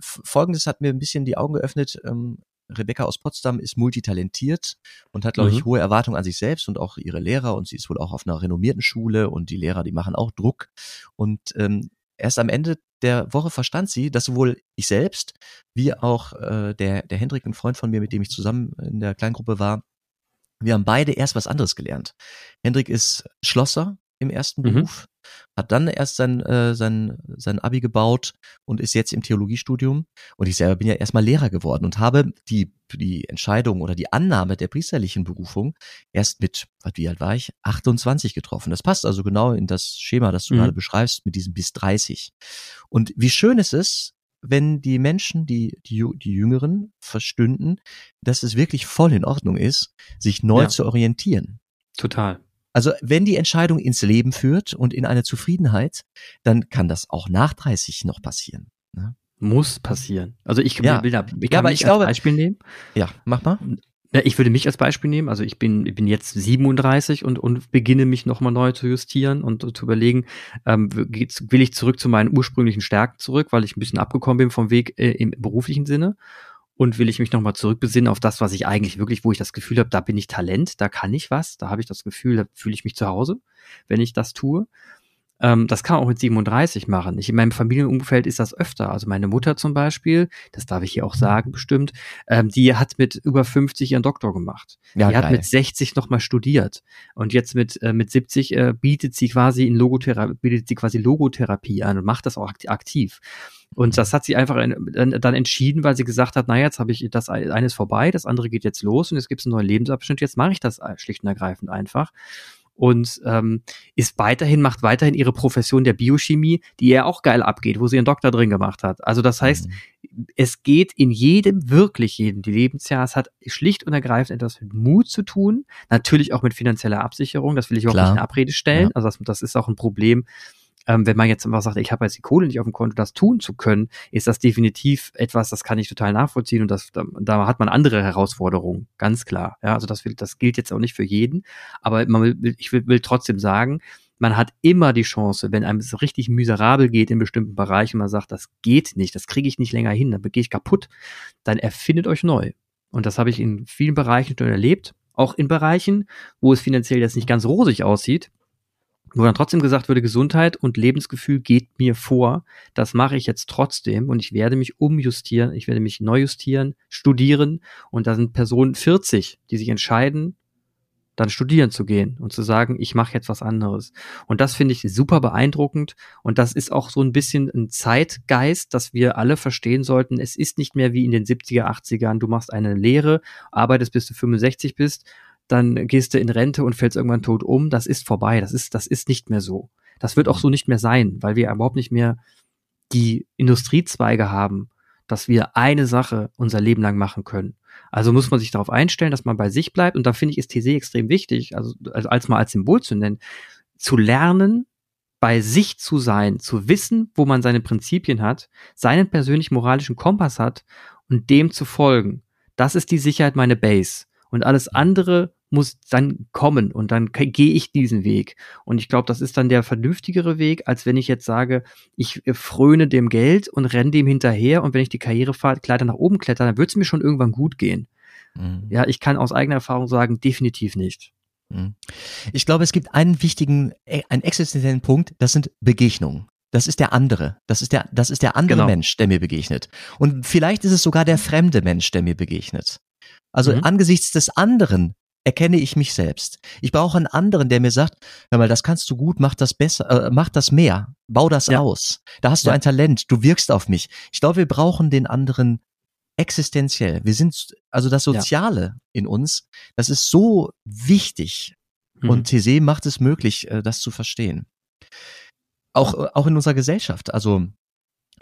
folgendes hat mir ein bisschen die Augen geöffnet. Ähm, Rebecca aus Potsdam ist multitalentiert und hat, glaube Mhm. ich, hohe Erwartungen an sich selbst und auch ihre Lehrer und sie ist wohl auch auf einer renommierten Schule und die Lehrer, die machen auch Druck und ähm, erst am Ende der Woche verstand sie, dass sowohl ich selbst wie auch äh, der, der Hendrik, ein Freund von mir, mit dem ich zusammen in der Kleingruppe war, wir haben beide erst was anderes gelernt. Hendrik ist Schlosser im ersten Mhm. Beruf, hat dann erst sein, äh, sein, sein Abi gebaut und ist jetzt im Theologiestudium. Und ich selber bin ja erstmal Lehrer geworden und habe die, die Entscheidung oder die Annahme der priesterlichen Berufung erst mit, wie alt war ich? 28 getroffen. Das passt also genau in das Schema, das du Mhm. gerade beschreibst, mit diesem bis 30. Und wie schön ist es, wenn die Menschen, die, die, die Jüngeren verstünden, dass es wirklich voll in Ordnung ist, sich neu Ja. zu orientieren. Total. Also wenn die Entscheidung ins Leben führt und in eine Zufriedenheit, dann kann das auch nach 30 noch passieren. Ne? Muss passieren. Also ich Ja. will da, ich Ja, kann aber mich ich glaube- Beispiel nehmen. Ja, mach mal. Ja, ich würde mich als Beispiel nehmen. Also ich bin, ich bin jetzt 37 und, und beginne mich nochmal neu zu justieren und zu überlegen, ähm, will ich zurück zu meinen ursprünglichen Stärken zurück, weil ich ein bisschen abgekommen bin vom Weg äh, im beruflichen Sinne. Und will ich mich nochmal zurückbesinnen auf das, was ich eigentlich wirklich, wo ich das Gefühl habe, da bin ich Talent, da kann ich was, da habe ich das Gefühl, da fühle ich mich zu Hause, wenn ich das tue. Ähm, das kann man auch mit 37 machen. Ich, in meinem Familienumfeld ist das öfter. Also meine Mutter zum Beispiel, das darf ich hier auch sagen bestimmt, ähm, die hat mit über 50 ihren Doktor gemacht. Ja, die hat geil. mit 60 nochmal studiert. Und jetzt mit, äh, mit 70 äh, bietet sie quasi in Logotherapie, bietet sie quasi Logotherapie an und macht das auch akt- aktiv. Und das hat sie einfach in, dann, dann entschieden, weil sie gesagt hat, naja, jetzt habe ich das eine ist vorbei, das andere geht jetzt los und jetzt gibt es einen neuen Lebensabschnitt, jetzt mache ich das schlicht und ergreifend einfach. Und ähm, ist weiterhin, macht weiterhin ihre Profession der Biochemie, die ihr auch geil abgeht, wo sie ihren Doktor drin gemacht hat. Also das heißt, Mhm. es geht in jedem, wirklich jedem Lebensjahr. Es hat schlicht und ergreifend etwas mit Mut zu tun. Natürlich auch mit finanzieller Absicherung. Das will ich auch Klar. nicht in Abrede stellen. Ja. Also das, das ist auch ein Problem. Ähm, wenn man jetzt einfach sagt, ich habe jetzt die Kohle nicht auf dem Konto, das tun zu können, ist das definitiv etwas, das kann ich total nachvollziehen und das, da, da hat man andere Herausforderungen, ganz klar. Ja, also das, will, das gilt jetzt auch nicht für jeden, aber man will, ich will, will trotzdem sagen, man hat immer die Chance, wenn einem es richtig miserabel geht in bestimmten Bereichen, man sagt, das geht nicht, das kriege ich nicht länger hin, dann gehe ich kaputt, dann erfindet euch neu. Und das habe ich in vielen Bereichen schon erlebt, auch in Bereichen, wo es finanziell jetzt nicht ganz rosig aussieht, wo dann trotzdem gesagt wurde, Gesundheit und Lebensgefühl geht mir vor. Das mache ich jetzt trotzdem und ich werde mich umjustieren, ich werde mich neu justieren, studieren und da sind Personen 40, die sich entscheiden, dann studieren zu gehen und zu sagen, ich mache jetzt was anderes. Und das finde ich super beeindruckend und das ist auch so ein bisschen ein Zeitgeist, dass wir alle verstehen sollten, es ist nicht mehr wie in den 70er, 80ern, du machst eine Lehre, arbeitest bis du 65 bist, dann gehst du in Rente und fällst irgendwann tot um. Das ist vorbei. Das ist, das ist nicht mehr so. Das wird auch so nicht mehr sein, weil wir überhaupt nicht mehr die Industriezweige haben, dass wir eine Sache unser Leben lang machen können. Also muss man sich darauf einstellen, dass man bei sich bleibt. Und da finde ich, ist TC extrem wichtig, also, also als mal als Symbol zu nennen, zu lernen, bei sich zu sein, zu wissen, wo man seine Prinzipien hat, seinen persönlichen moralischen Kompass hat und dem zu folgen. Das ist die Sicherheit meine Base. Und alles andere muss dann kommen und dann gehe ich diesen Weg. Und ich glaube, das ist dann der vernünftigere Weg, als wenn ich jetzt sage, ich fröne dem Geld und renne dem hinterher und wenn ich die Karrierefahrt nach oben kletter, dann wird es mir schon irgendwann gut gehen. Mhm. Ja, ich kann aus eigener Erfahrung sagen, definitiv nicht. Mhm. Ich glaube, es gibt einen wichtigen, äh, einen existenziellen Punkt, das sind Begegnungen. Das ist der andere. Das ist der, das ist der andere Genau. Mensch, der mir begegnet. Und vielleicht ist es sogar der fremde Mensch, der mir begegnet. Also Mhm. angesichts des anderen erkenne ich mich selbst. Ich brauche einen anderen, der mir sagt, hör mal, das kannst du gut, mach das besser, äh, mach das mehr, bau das Ja. aus. Da hast du Ja. ein Talent, du wirkst auf mich. Ich glaube, wir brauchen den anderen existenziell. Wir sind, also das Ja. Soziale in uns, das ist so wichtig. Mhm. Und TC macht es möglich, äh, das zu verstehen. Auch, äh, auch in unserer Gesellschaft. Also,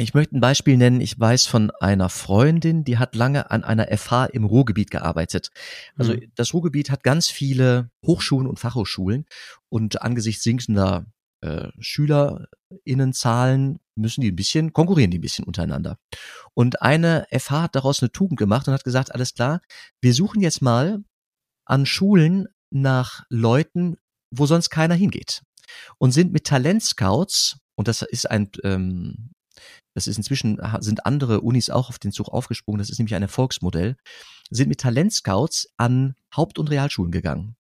ich möchte ein Beispiel nennen. Ich weiß von einer Freundin, die hat lange an einer FH im Ruhrgebiet gearbeitet. Also, Mhm. das Ruhrgebiet hat ganz viele Hochschulen und Fachhochschulen. Und angesichts sinkender äh, SchülerInnenzahlen müssen die ein bisschen, konkurrieren die ein bisschen untereinander. Und eine FH hat daraus eine Tugend gemacht und hat gesagt, alles klar, wir suchen jetzt mal an Schulen nach Leuten, wo sonst keiner hingeht. Und sind mit Talentscouts, und das ist ein, ähm, das ist inzwischen, sind andere Unis auch auf den Zug aufgesprungen, das ist nämlich ein Erfolgsmodell, sind mit Talentscouts an Haupt- und Realschulen gegangen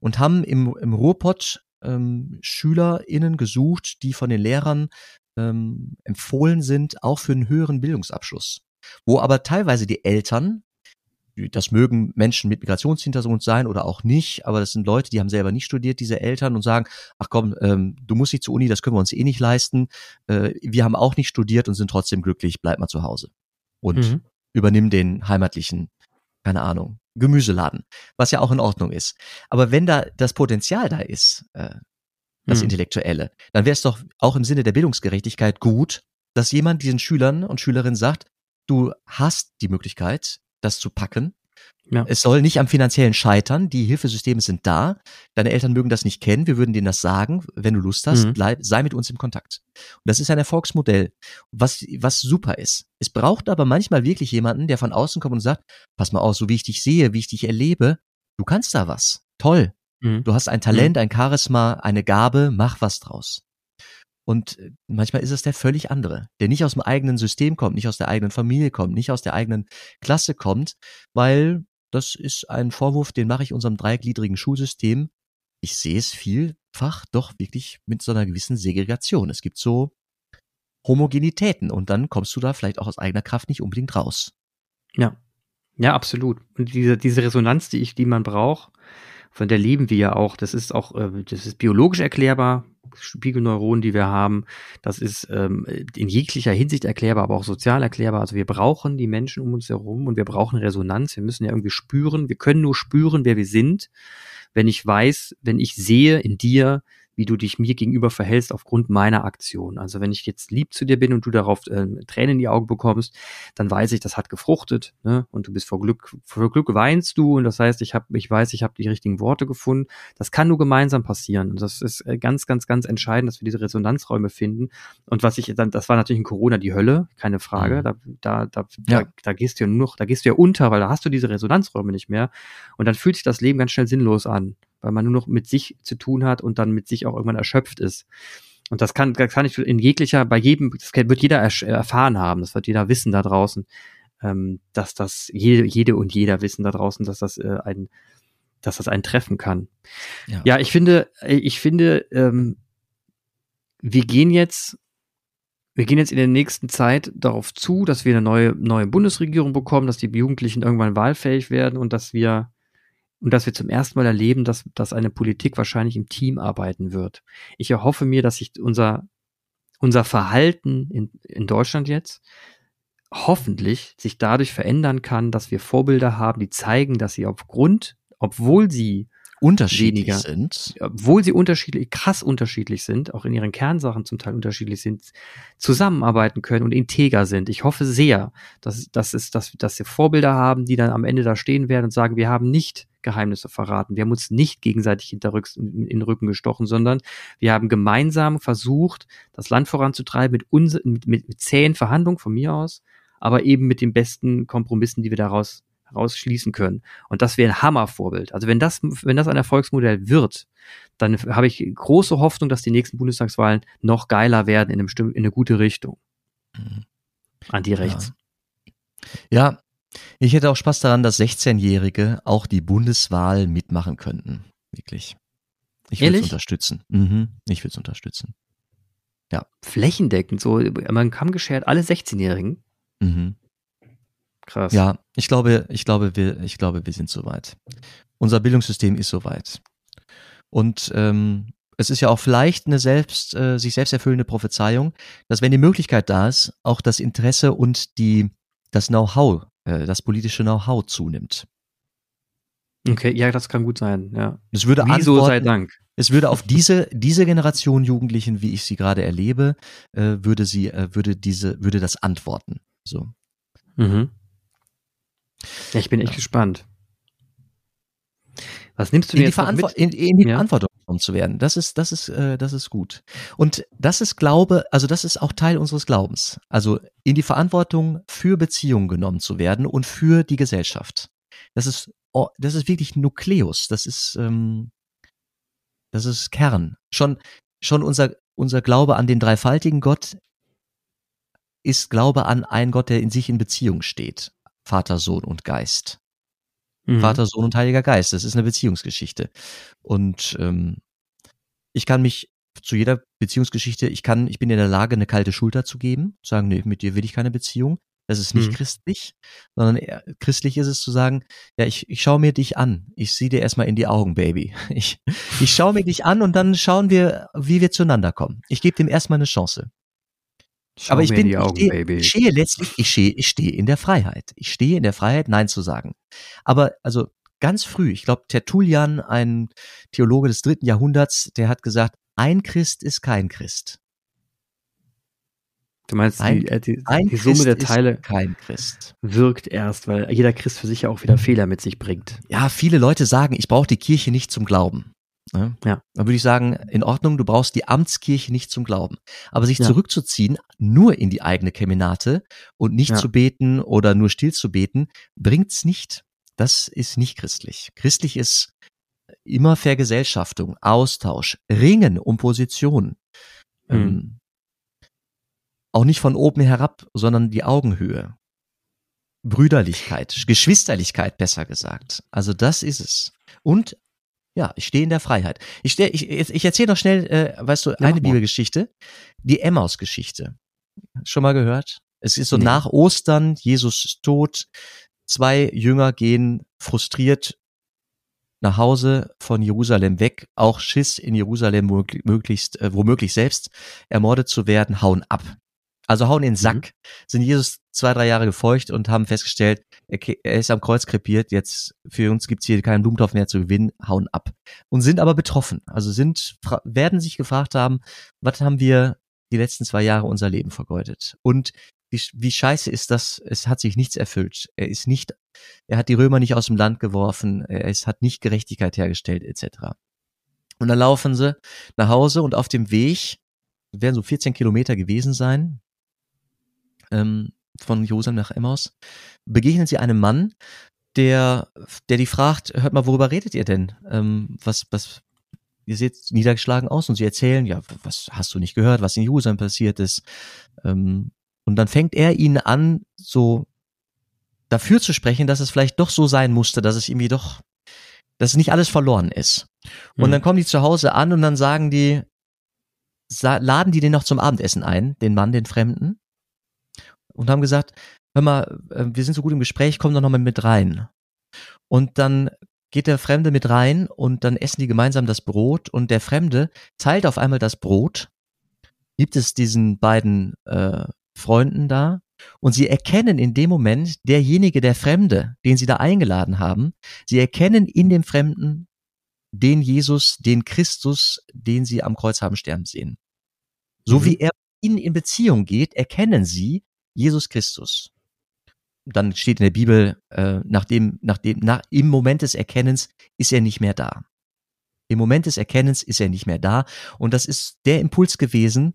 und haben im, im Ruhrpott ähm, SchülerInnen gesucht, die von den Lehrern ähm, empfohlen sind, auch für einen höheren Bildungsabschluss. Wo aber teilweise die Eltern das mögen Menschen mit Migrationshintergrund sein oder auch nicht, aber das sind Leute, die haben selber nicht studiert, diese Eltern, und sagen, ach komm, ähm, du musst nicht zur Uni, das können wir uns eh nicht leisten. Äh, wir haben auch nicht studiert und sind trotzdem glücklich, bleib mal zu Hause. Und mhm. übernimm den heimatlichen, keine Ahnung, Gemüseladen, was ja auch in Ordnung ist. Aber wenn da das Potenzial da ist, äh, das mhm. Intellektuelle, dann wäre es doch auch im Sinne der Bildungsgerechtigkeit gut, dass jemand diesen Schülern und Schülerinnen sagt, du hast die Möglichkeit, das zu packen. Ja. Es soll nicht am finanziellen scheitern. Die Hilfesysteme sind da. Deine Eltern mögen das nicht kennen. Wir würden denen das sagen. Wenn du Lust hast, mhm. bleib, sei mit uns im Kontakt. Und das ist ein Erfolgsmodell, was, was super ist. Es braucht aber manchmal wirklich jemanden, der von außen kommt und sagt, pass mal auf, so wie ich dich sehe, wie ich dich erlebe, du kannst da was. Toll. Mhm. Du hast ein Talent, mhm. ein Charisma, eine Gabe, mach was draus. Und äh, manchmal ist es der völlig andere, der nicht aus dem eigenen System kommt, nicht aus der eigenen Familie kommt, nicht aus der eigenen Klasse kommt, weil das ist ein Vorwurf, den mache ich unserem dreigliedrigen Schulsystem. Ich sehe es vielfach doch wirklich mit so einer gewissen Segregation. Es gibt so Homogenitäten und dann kommst du da vielleicht auch aus eigener Kraft nicht unbedingt raus. Ja, ja, absolut. Und diese, diese Resonanz, die ich, die man braucht, von der leben wir ja auch. Das ist auch, äh, das ist biologisch erklärbar. Spiegelneuronen, die wir haben. Das ist ähm, in jeglicher Hinsicht erklärbar, aber auch sozial erklärbar. Also wir brauchen die Menschen um uns herum und wir brauchen Resonanz. Wir müssen ja irgendwie spüren. Wir können nur spüren, wer wir sind, wenn ich weiß, wenn ich sehe in dir, wie du dich mir gegenüber verhältst aufgrund meiner Aktion. Also wenn ich jetzt lieb zu dir bin und du darauf äh, Tränen in die Augen bekommst, dann weiß ich, das hat gefruchtet, ne? Und du bist vor Glück, vor Glück weinst du und das heißt, ich habe, ich weiß, ich habe die richtigen Worte gefunden. Das kann nur gemeinsam passieren. Und das ist äh, ganz, ganz, ganz entscheidend, dass wir diese Resonanzräume finden. Und was ich dann, das war natürlich in Corona die Hölle, keine Frage. Mhm. Da, da, da, ja. da, da gehst du ja nur noch, da gehst du ja unter, weil da hast du diese Resonanzräume nicht mehr. Und dann fühlt sich das Leben ganz schnell sinnlos an weil man nur noch mit sich zu tun hat und dann mit sich auch irgendwann erschöpft ist. Und das kann, das kann ich in jeglicher, bei jedem, das wird jeder erfahren haben, das wird jeder wissen da draußen, ähm, dass das jede, jede und jeder wissen da draußen, dass das äh, ein, dass das einen treffen kann. Ja, ja ich finde, ich finde, ähm, wir gehen jetzt, wir gehen jetzt in der nächsten Zeit darauf zu, dass wir eine neue, neue Bundesregierung bekommen, dass die Jugendlichen irgendwann wahlfähig werden und dass wir und dass wir zum ersten Mal erleben, dass, dass eine Politik wahrscheinlich im Team arbeiten wird. Ich erhoffe mir, dass sich unser, unser Verhalten in, in Deutschland jetzt hoffentlich sich dadurch verändern kann, dass wir Vorbilder haben, die zeigen, dass sie aufgrund, obwohl sie unterschiedlich weniger, sind. Obwohl sie unterschiedlich, krass unterschiedlich sind, auch in ihren Kernsachen zum Teil unterschiedlich sind, zusammenarbeiten können und integer sind. Ich hoffe sehr, dass, dass, es, dass, dass wir Vorbilder haben, die dann am Ende da stehen werden und sagen, wir haben nicht Geheimnisse verraten. Wir haben uns nicht gegenseitig hinterrücks in den Rücken gestochen, sondern wir haben gemeinsam versucht, das Land voranzutreiben mit, uns, mit, mit, mit zähen Verhandlungen von mir aus, aber eben mit den besten Kompromissen, die wir daraus rausschließen können. Und das wäre ein Hammervorbild. Also wenn das, wenn das ein Erfolgsmodell wird, dann habe ich große Hoffnung, dass die nächsten Bundestagswahlen noch geiler werden in, einem in eine gute Richtung. Mhm. Anti-rechts. Ja. ja, ich hätte auch Spaß daran, dass 16-Jährige auch die Bundeswahl mitmachen könnten. Wirklich. Ich würde es unterstützen. Mhm. Ich würde es unterstützen. Ja. Flächendeckend, so, man kam geschert, alle 16-Jährigen. Mhm. Krass. Ja, ich glaube, ich glaube, wir, ich glaube, wir sind soweit. Unser Bildungssystem ist soweit. Und ähm, es ist ja auch vielleicht eine selbst, äh, sich selbst erfüllende Prophezeiung, dass wenn die Möglichkeit da ist, auch das Interesse und die, das Know-how, äh, das politische Know-how zunimmt. Okay, ja, das kann gut sein, ja. Es würde Wieso sei Dank. Es würde auf diese, diese Generation Jugendlichen, wie ich sie gerade erlebe, äh, würde sie, äh, würde diese, würde das antworten. So. Mhm. Ja, ich bin echt ja. gespannt. Was nimmst du in jetzt die mit? In, in die ja? Verantwortung zu werden. Das ist, das ist, äh, das ist gut. Und das ist Glaube, also das ist auch Teil unseres Glaubens. Also in die Verantwortung für Beziehungen genommen zu werden und für die Gesellschaft. Das ist, oh, das ist wirklich Nukleus. Das ist, ähm, das ist Kern. Schon, schon unser, unser Glaube an den dreifaltigen Gott ist Glaube an einen Gott, der in sich in Beziehung steht. Vater, Sohn und Geist. Mhm. Vater, Sohn und Heiliger Geist. Das ist eine Beziehungsgeschichte. Und ähm, ich kann mich zu jeder Beziehungsgeschichte, ich kann, ich bin in der Lage, eine kalte Schulter zu geben, sagen, nee, mit dir will ich keine Beziehung. Das ist nicht mhm. christlich, sondern eher, christlich ist es zu sagen, ja, ich, ich schaue mir dich an. Ich sehe dir erstmal in die Augen, Baby. Ich, ich schaue mir dich an und dann schauen wir, wie wir zueinander kommen. Ich gebe dem erstmal eine Chance. Schau Aber ich bin, Augen, ich, stehe, ich stehe letztlich, ich stehe, ich stehe in der Freiheit. Ich stehe in der Freiheit, Nein zu sagen. Aber also ganz früh, ich glaube, Tertullian, ein Theologe des dritten Jahrhunderts, der hat gesagt, ein Christ ist kein Christ. Du meinst, ein, die, äh, die, die Summe der Teile kein Christ. wirkt erst, weil jeder Christ für sich ja auch wieder Fehler mit sich bringt. Ja, viele Leute sagen, ich brauche die Kirche nicht zum Glauben. Ne? Ja. Dann würde ich sagen, in Ordnung, du brauchst die Amtskirche nicht zum Glauben. Aber sich ja. zurückzuziehen, nur in die eigene Kemenate und nicht ja. zu beten oder nur still zu beten, bringt's nicht. Das ist nicht christlich. Christlich ist immer Vergesellschaftung, Austausch, Ringen um Position. Mhm. Ähm, auch nicht von oben herab, sondern die Augenhöhe. Brüderlichkeit, Geschwisterlichkeit besser gesagt. Also das ist es. Und ja, ich stehe in der Freiheit. Ich, steh, ich, ich erzähle noch schnell, äh, weißt du, eine ja, Bibelgeschichte, die Emmaus-Geschichte. Schon mal gehört? Es ist so nee. nach Ostern, Jesus ist tot, zwei Jünger gehen frustriert nach Hause von Jerusalem weg, auch Schiss in Jerusalem möglichst, äh, womöglich selbst ermordet zu werden, hauen ab. Also hauen in den Sack, mhm. sind Jesus zwei, drei Jahre gefeucht und haben festgestellt, er ist am Kreuz krepiert, jetzt für uns gibt's hier keinen Blumentopf mehr zu gewinnen, hauen ab. Und sind aber betroffen. Also sind, werden sich gefragt haben, was haben wir die letzten zwei Jahre unser Leben vergeudet? Und wie, wie scheiße ist das? Es hat sich nichts erfüllt. Er ist nicht, er hat die Römer nicht aus dem Land geworfen, ist, hat nicht Gerechtigkeit hergestellt, etc. Und dann laufen sie nach Hause und auf dem Weg, werden so 14 Kilometer gewesen sein, ähm, von Jerusalem nach Emmaus, begegnen sie einem Mann, der, der die fragt, hört mal, worüber redet ihr denn? Ähm, was, was, ihr seht niedergeschlagen aus und sie erzählen, ja, was hast du nicht gehört, was in Jerusalem passiert ist? Ähm, und dann fängt er ihnen an, so dafür zu sprechen, dass es vielleicht doch so sein musste, dass es irgendwie doch, dass es nicht alles verloren ist. Und mhm. dann kommen die zu Hause an und dann sagen die, laden die den noch zum Abendessen ein, den Mann, den Fremden und haben gesagt, hör mal, äh, wir sind so gut im Gespräch, komm doch noch mal mit rein. Und dann geht der Fremde mit rein und dann essen die gemeinsam das Brot und der Fremde teilt auf einmal das Brot, gibt es diesen beiden äh, Freunden da und sie erkennen in dem Moment derjenige, der Fremde, den sie da eingeladen haben, sie erkennen in dem Fremden den Jesus, den Christus, den sie am Kreuz haben sterben sehen. So mhm. wie er ihnen in Beziehung geht, erkennen sie, Jesus Christus. Dann steht in der Bibel, äh, nachdem, nachdem, nach, im Moment des Erkennens ist er nicht mehr da. Im Moment des Erkennens ist er nicht mehr da. Und das ist der Impuls gewesen,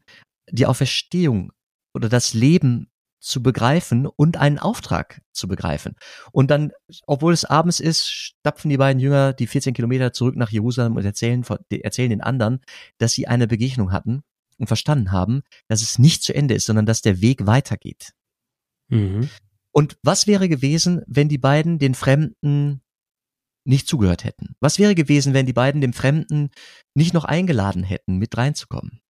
die Auferstehung oder das Leben zu begreifen und einen Auftrag zu begreifen. Und dann, obwohl es abends ist, stapfen die beiden Jünger die 14 Kilometer zurück nach Jerusalem und erzählen, erzählen den anderen, dass sie eine Begegnung hatten und verstanden haben, dass es nicht zu Ende ist, sondern dass der Weg weitergeht. Mhm. Und was wäre gewesen, wenn die beiden den Fremden nicht zugehört hätten? Was wäre gewesen, wenn die beiden dem Fremden nicht noch eingeladen hätten, mit reinzukommen?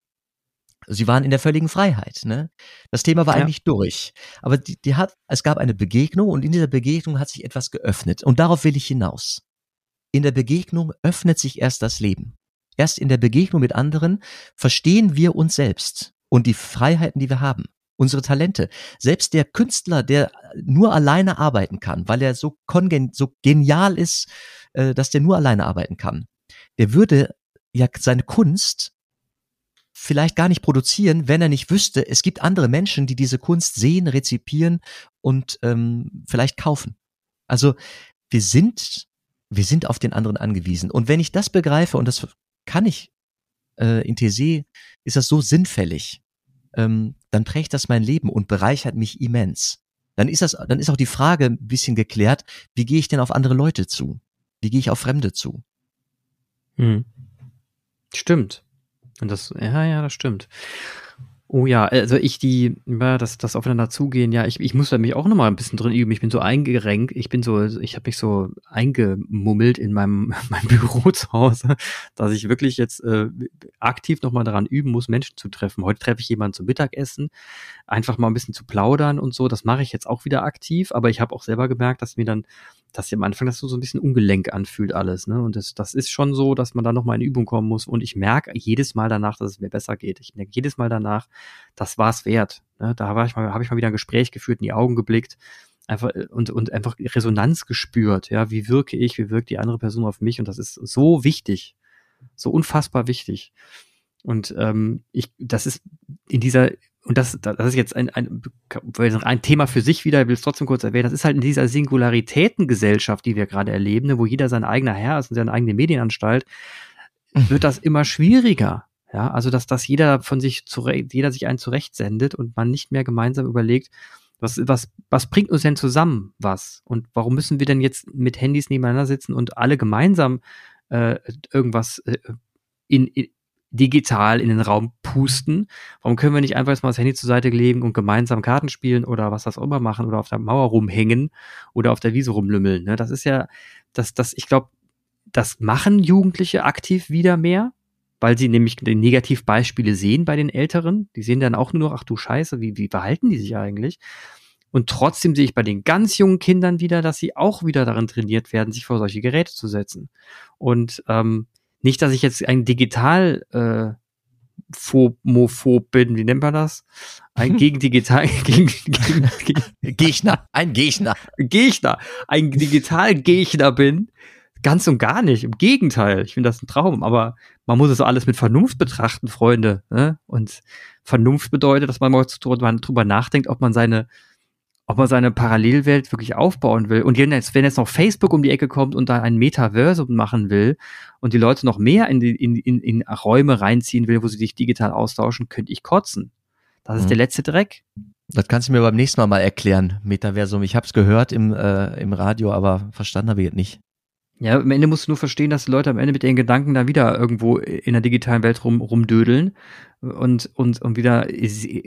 Sie waren in der völligen Freiheit. Ne? Das Thema war ja. eigentlich durch. Aber die, die hat, es gab eine Begegnung und in dieser Begegnung hat sich etwas geöffnet. Und darauf will ich hinaus. In der Begegnung öffnet sich erst das Leben. Erst in der Begegnung mit anderen verstehen wir uns selbst und die Freiheiten, die wir haben, unsere Talente. Selbst der Künstler, der nur alleine arbeiten kann, weil er so, kongen so genial ist, äh, dass der nur alleine arbeiten kann, der würde ja seine Kunst vielleicht gar nicht produzieren, wenn er nicht wüsste, es gibt andere Menschen, die diese Kunst sehen, rezipieren und ähm, vielleicht kaufen. Also wir sind wir sind auf den anderen angewiesen. Und wenn ich das begreife, und das kann ich äh, in TC, ist das so sinnfällig, ähm, dann prägt das mein Leben und bereichert mich immens. Dann ist das, dann ist auch die Frage ein bisschen geklärt, wie gehe ich denn auf andere Leute zu? Wie gehe ich auf Fremde zu? Hm. Stimmt. Und das, ja, ja, das stimmt. Oh ja, also ich die, ja, das, das aufeinander zugehen, ja, ich, ich muss da mich auch nochmal ein bisschen drin üben. Ich bin so eingerenkt, ich bin so, ich habe mich so eingemummelt in meinem, meinem Büro zu Hause, dass ich wirklich jetzt äh, aktiv nochmal daran üben muss, Menschen zu treffen. Heute treffe ich jemanden zum Mittagessen, einfach mal ein bisschen zu plaudern und so. Das mache ich jetzt auch wieder aktiv, aber ich habe auch selber gemerkt, dass mir dann dass sich am Anfang das so, so ein bisschen ungelenk anfühlt alles. Ne? Und das, das ist schon so, dass man da nochmal in Übung kommen muss. Und ich merke jedes Mal danach, dass es mir besser geht. Ich merke jedes Mal danach, das war es wert. Ne? Da habe ich, mal, hab ich mal wieder ein Gespräch geführt, in die Augen geblickt einfach und, und einfach Resonanz gespürt. Ja, wie wirke ich, wie wirkt die andere Person auf mich? Und das ist so wichtig, so unfassbar wichtig. Und ähm, ich, das ist in dieser und das, das ist jetzt ein, ein, ein Thema für sich wieder, ich will es trotzdem kurz erwähnen, das ist halt in dieser Singularitätengesellschaft, die wir gerade erleben, ne, wo jeder sein eigener Herr ist und seine eigene Medienanstalt, wird das immer schwieriger. Ja, also dass, dass jeder von sich zurecht, jeder sich einen zurechtsendet und man nicht mehr gemeinsam überlegt, was, was, was bringt uns denn zusammen was? Und warum müssen wir denn jetzt mit Handys nebeneinander sitzen und alle gemeinsam äh, irgendwas äh, in, in, digital in den Raum pusten. Warum können wir nicht einfach mal das Handy zur Seite legen und gemeinsam Karten spielen oder was das auch immer machen oder auf der Mauer rumhängen oder auf der Wiese rumlümmeln? Ne? Das ist ja, das, das, ich glaube, das machen Jugendliche aktiv wieder mehr, weil sie nämlich die Negativbeispiele sehen bei den Älteren. Die sehen dann auch nur noch, ach du Scheiße, wie, wie verhalten die sich eigentlich? Und trotzdem sehe ich bei den ganz jungen Kindern wieder, dass sie auch wieder darin trainiert werden, sich vor solche Geräte zu setzen. Und ähm, nicht, dass ich jetzt ein digital äh, Phomophob bin, wie nennt man das? Ein gegen digital gegen, gegen, gegen Gegner, ein Gegner, Gegner, ein digital Gegner bin, ganz und gar nicht. Im Gegenteil, ich finde das ein Traum, aber man muss es alles mit Vernunft betrachten, Freunde. Ne? Und Vernunft bedeutet, dass man mal drüber nachdenkt, ob man seine ob man seine Parallelwelt wirklich aufbauen will. Und wenn jetzt, wenn jetzt noch Facebook um die Ecke kommt und da ein Metaversum machen will und die Leute noch mehr in, die, in, in, in Räume reinziehen will, wo sie sich digital austauschen, könnte ich kotzen. Das ist mhm. der letzte Dreck. Das kannst du mir beim nächsten Mal mal erklären, Metaversum. Ich habe es gehört im, äh, im Radio, aber verstanden habe ich es nicht. Ja, am Ende musst du nur verstehen, dass die Leute am Ende mit ihren Gedanken da wieder irgendwo in der digitalen Welt rum, rumdödeln und, und, und wieder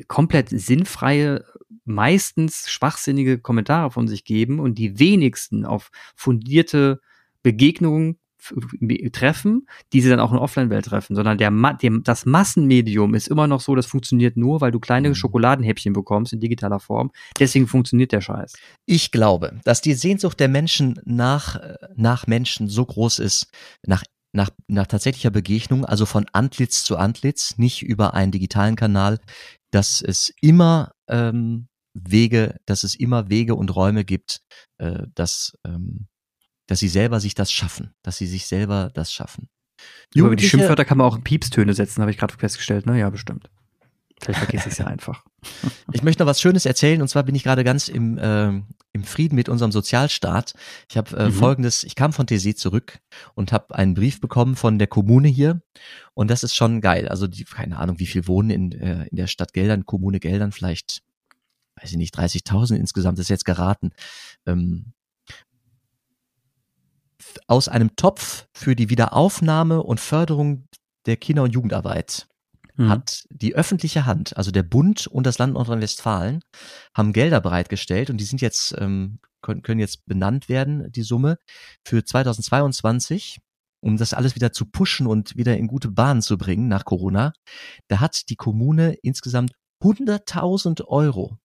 komplett sinnfreie, meistens schwachsinnige Kommentare von sich geben und die wenigsten auf fundierte Begegnungen treffen, die sie dann auch in der Offline-Welt treffen, sondern der, dem, das Massenmedium ist immer noch so, das funktioniert nur, weil du kleine mhm. Schokoladenhäppchen bekommst in digitaler Form. Deswegen funktioniert der Scheiß. Ich glaube, dass die Sehnsucht der Menschen nach, nach Menschen so groß ist, nach nach, nach tatsächlicher Begegnung, also von Antlitz zu Antlitz, nicht über einen digitalen Kanal, dass es immer ähm, Wege, dass es immer Wege und Räume gibt, äh, dass ähm, dass sie selber sich das schaffen, dass sie sich selber das schaffen. Über die Schimpfwörter kann man auch Piepstöne setzen, habe ich gerade festgestellt, ne? Ja, bestimmt. Vielleicht vergisst es ja einfach. Ich möchte noch was Schönes erzählen und zwar bin ich gerade ganz im, äh, im Frieden mit unserem Sozialstaat. Ich habe äh, mhm. folgendes, ich kam von TC zurück und habe einen Brief bekommen von der Kommune hier und das ist schon geil. Also die, keine Ahnung, wie viel wohnen in, äh, in der Stadt Geldern, Kommune Geldern, vielleicht, weiß ich nicht, 30.000 insgesamt, das ist jetzt geraten. Ähm, aus einem Topf für die Wiederaufnahme und Förderung der Kinder- und Jugendarbeit mhm. hat die öffentliche Hand, also der Bund und das Land Nordrhein-Westfalen, haben Gelder bereitgestellt und die sind jetzt, ähm, können, können jetzt benannt werden, die Summe, für 2022 um das alles wieder zu pushen und wieder in gute Bahnen zu bringen nach Corona, da hat die Kommune insgesamt 100.000 Euro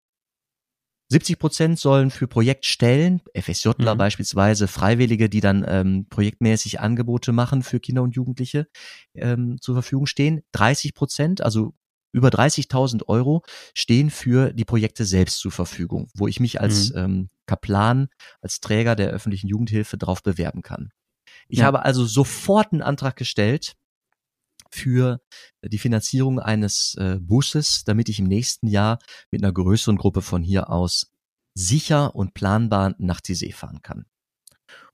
70 Prozent sollen für Projektstellen, FSJler mhm. beispielsweise, Freiwillige, die dann ähm, projektmäßig Angebote machen für Kinder und Jugendliche, ähm, zur Verfügung stehen. 30 Prozent, also über 30.000 Euro, stehen für die Projekte selbst zur Verfügung, wo ich mich als mhm. ähm, Kaplan, als Träger der öffentlichen Jugendhilfe drauf bewerben kann. Ich ja. habe also sofort einen Antrag gestellt, für die Finanzierung eines äh, Busses, damit ich im nächsten Jahr mit einer größeren Gruppe von hier aus sicher und planbar nach Tisee fahren kann.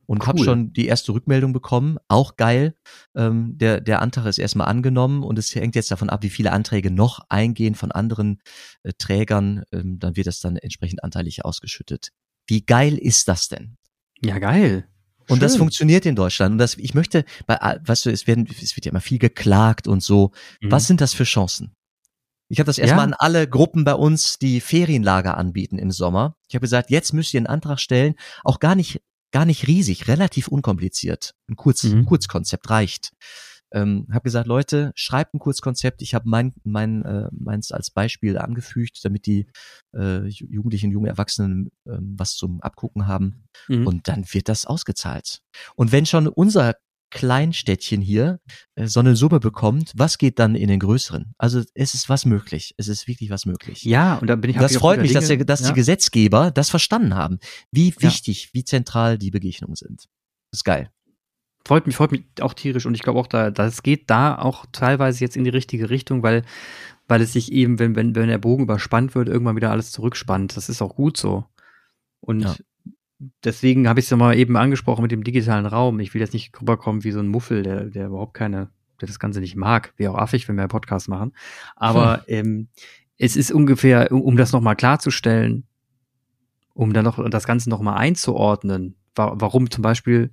Und cool. habe schon die erste Rückmeldung bekommen, auch geil. Ähm, der, der Antrag ist erstmal angenommen und es hängt jetzt davon ab, wie viele Anträge noch eingehen von anderen äh, Trägern. Ähm, dann wird das dann entsprechend anteilig ausgeschüttet. Wie geil ist das denn? Ja, geil. Und Schön. das funktioniert in Deutschland. Und das, ich möchte, bei, weißt du, es werden, es wird ja immer viel geklagt und so. Mhm. Was sind das für Chancen? Ich habe das erstmal ja? an alle Gruppen bei uns, die Ferienlager anbieten im Sommer. Ich habe gesagt, jetzt müsst ihr einen Antrag stellen, auch gar nicht, gar nicht riesig, relativ unkompliziert. Ein, Kurz, mhm. ein Kurzkonzept reicht. Ähm, habe gesagt, Leute, schreibt ein Kurzkonzept. Ich habe mein, mein, äh, meins als Beispiel angefügt, damit die äh, Jugendlichen, junge Erwachsenen äh, was zum Abgucken haben. Mhm. Und dann wird das ausgezahlt. Und wenn schon unser Kleinstädtchen hier äh, so eine Summe bekommt, was geht dann in den größeren? Also es ist was möglich. Es ist wirklich was möglich. Ja, und da bin ich Das freut mich, dass, der, dass ja. die Gesetzgeber das verstanden haben, wie wichtig, ja. wie zentral die Begegnungen sind. Das ist geil. Freut mich, freut mich auch tierisch und ich glaube auch, da, das geht da auch teilweise jetzt in die richtige Richtung, weil, weil es sich eben, wenn, wenn, wenn der Bogen überspannt wird, irgendwann wieder alles zurückspannt. Das ist auch gut so. Und ja deswegen habe ich es ja mal eben angesprochen mit dem digitalen Raum. Ich will jetzt nicht rüberkommen wie so ein Muffel, der, der überhaupt keine, der das Ganze nicht mag. Wäre auch affig, wenn wir einen Podcast machen. Aber hm. ähm, es ist ungefähr, um, um das nochmal klarzustellen, um dann noch das Ganze nochmal einzuordnen, wa warum zum Beispiel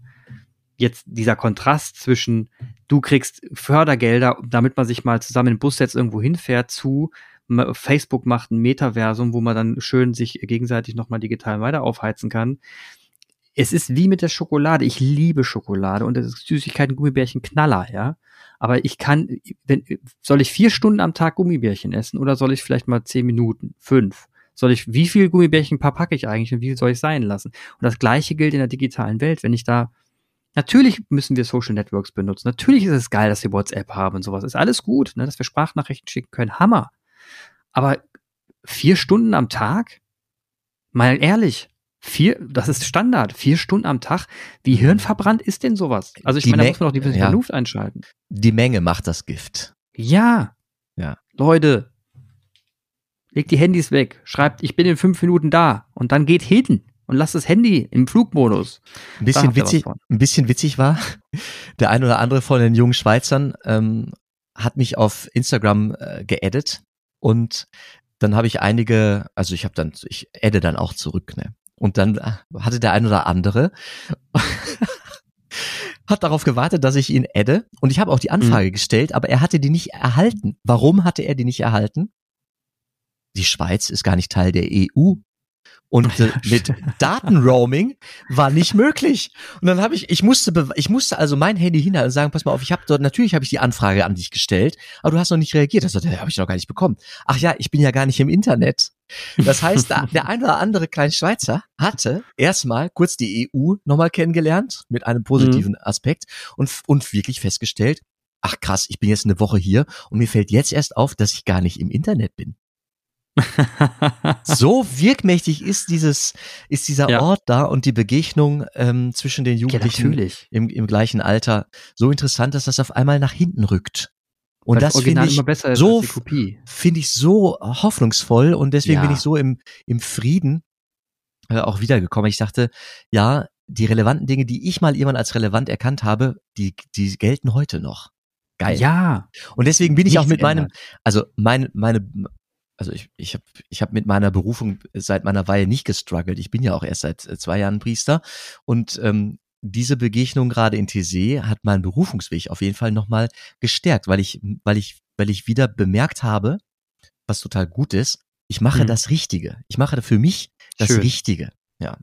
jetzt dieser Kontrast zwischen du kriegst Fördergelder, damit man sich mal zusammen den Bus setzt, irgendwo hinfährt, zu Facebook macht ein Metaversum, wo man dann schön sich gegenseitig nochmal digital weiter aufheizen kann. Es ist wie mit der Schokolade. Ich liebe Schokolade und das ist Süßigkeiten, Gummibärchen, Knaller, ja. Aber ich kann, wenn, soll ich vier Stunden am Tag Gummibärchen essen oder soll ich vielleicht mal zehn Minuten, fünf? Soll ich, wie viel Gummibärchen packe ich eigentlich und wie viel soll ich sein lassen? Und das Gleiche gilt in der digitalen Welt. Wenn ich da, natürlich müssen wir Social Networks benutzen. Natürlich ist es geil, dass wir WhatsApp haben und sowas. Ist alles gut, ne, dass wir Sprachnachrichten schicken können. Hammer. Aber vier Stunden am Tag? Mal ehrlich, vier, das ist Standard, vier Stunden am Tag. Wie hirnverbrannt ist denn sowas? Also ich die meine, da muss man auch die ja. einschalten. Die Menge macht das Gift. Ja. Ja. Leute, legt die Handys weg, schreibt, ich bin in fünf Minuten da und dann geht hin und lasst das Handy im Flugmodus. Ein bisschen witzig, ein bisschen witzig war, der ein oder andere von den jungen Schweizern ähm, hat mich auf Instagram äh, geaddet und dann habe ich einige, also ich habe dann, ich adde dann auch zurück, ne? Und dann äh, hatte der ein oder andere hat darauf gewartet, dass ich ihn adde. Und ich habe auch die Anfrage mhm. gestellt, aber er hatte die nicht erhalten. Warum hatte er die nicht erhalten? Die Schweiz ist gar nicht Teil der EU. Und äh, mit Datenroaming war nicht möglich. Und dann habe ich, ich musste, ich musste also mein Handy hinhalten und sagen, pass mal auf, ich habe dort, natürlich habe ich die Anfrage an dich gestellt, aber du hast noch nicht reagiert. Das habe ich noch gar nicht bekommen. Ach ja, ich bin ja gar nicht im Internet. Das heißt, der ein oder andere kleine Schweizer hatte erstmal kurz die EU nochmal kennengelernt mit einem positiven mhm. Aspekt und, und wirklich festgestellt, ach krass, ich bin jetzt eine Woche hier und mir fällt jetzt erst auf, dass ich gar nicht im Internet bin. so wirkmächtig ist dieses, ist dieser ja. Ort da und die Begegnung ähm, zwischen den Jugendlichen ja, im, im gleichen Alter so interessant, dass das auf einmal nach hinten rückt. Und Weil das finde ich so finde ich so hoffnungsvoll und deswegen ja. bin ich so im im Frieden äh, auch wiedergekommen. Ich dachte, ja, die relevanten Dinge, die ich mal irgendwann als relevant erkannt habe, die die gelten heute noch. Geil. Ja. Und deswegen bin ich auch mit meinem, also meine, meine, also ich, ich habe ich hab mit meiner Berufung seit meiner Weihe nicht gestruggelt. Ich bin ja auch erst seit äh, zwei Jahren Priester. Und ähm, diese Begegnung gerade in TC hat meinen Berufungsweg auf jeden Fall nochmal gestärkt, weil ich, weil ich, weil ich wieder bemerkt habe, was total gut ist, ich mache mhm. das Richtige. Ich mache für mich das Schön. Richtige. Ja.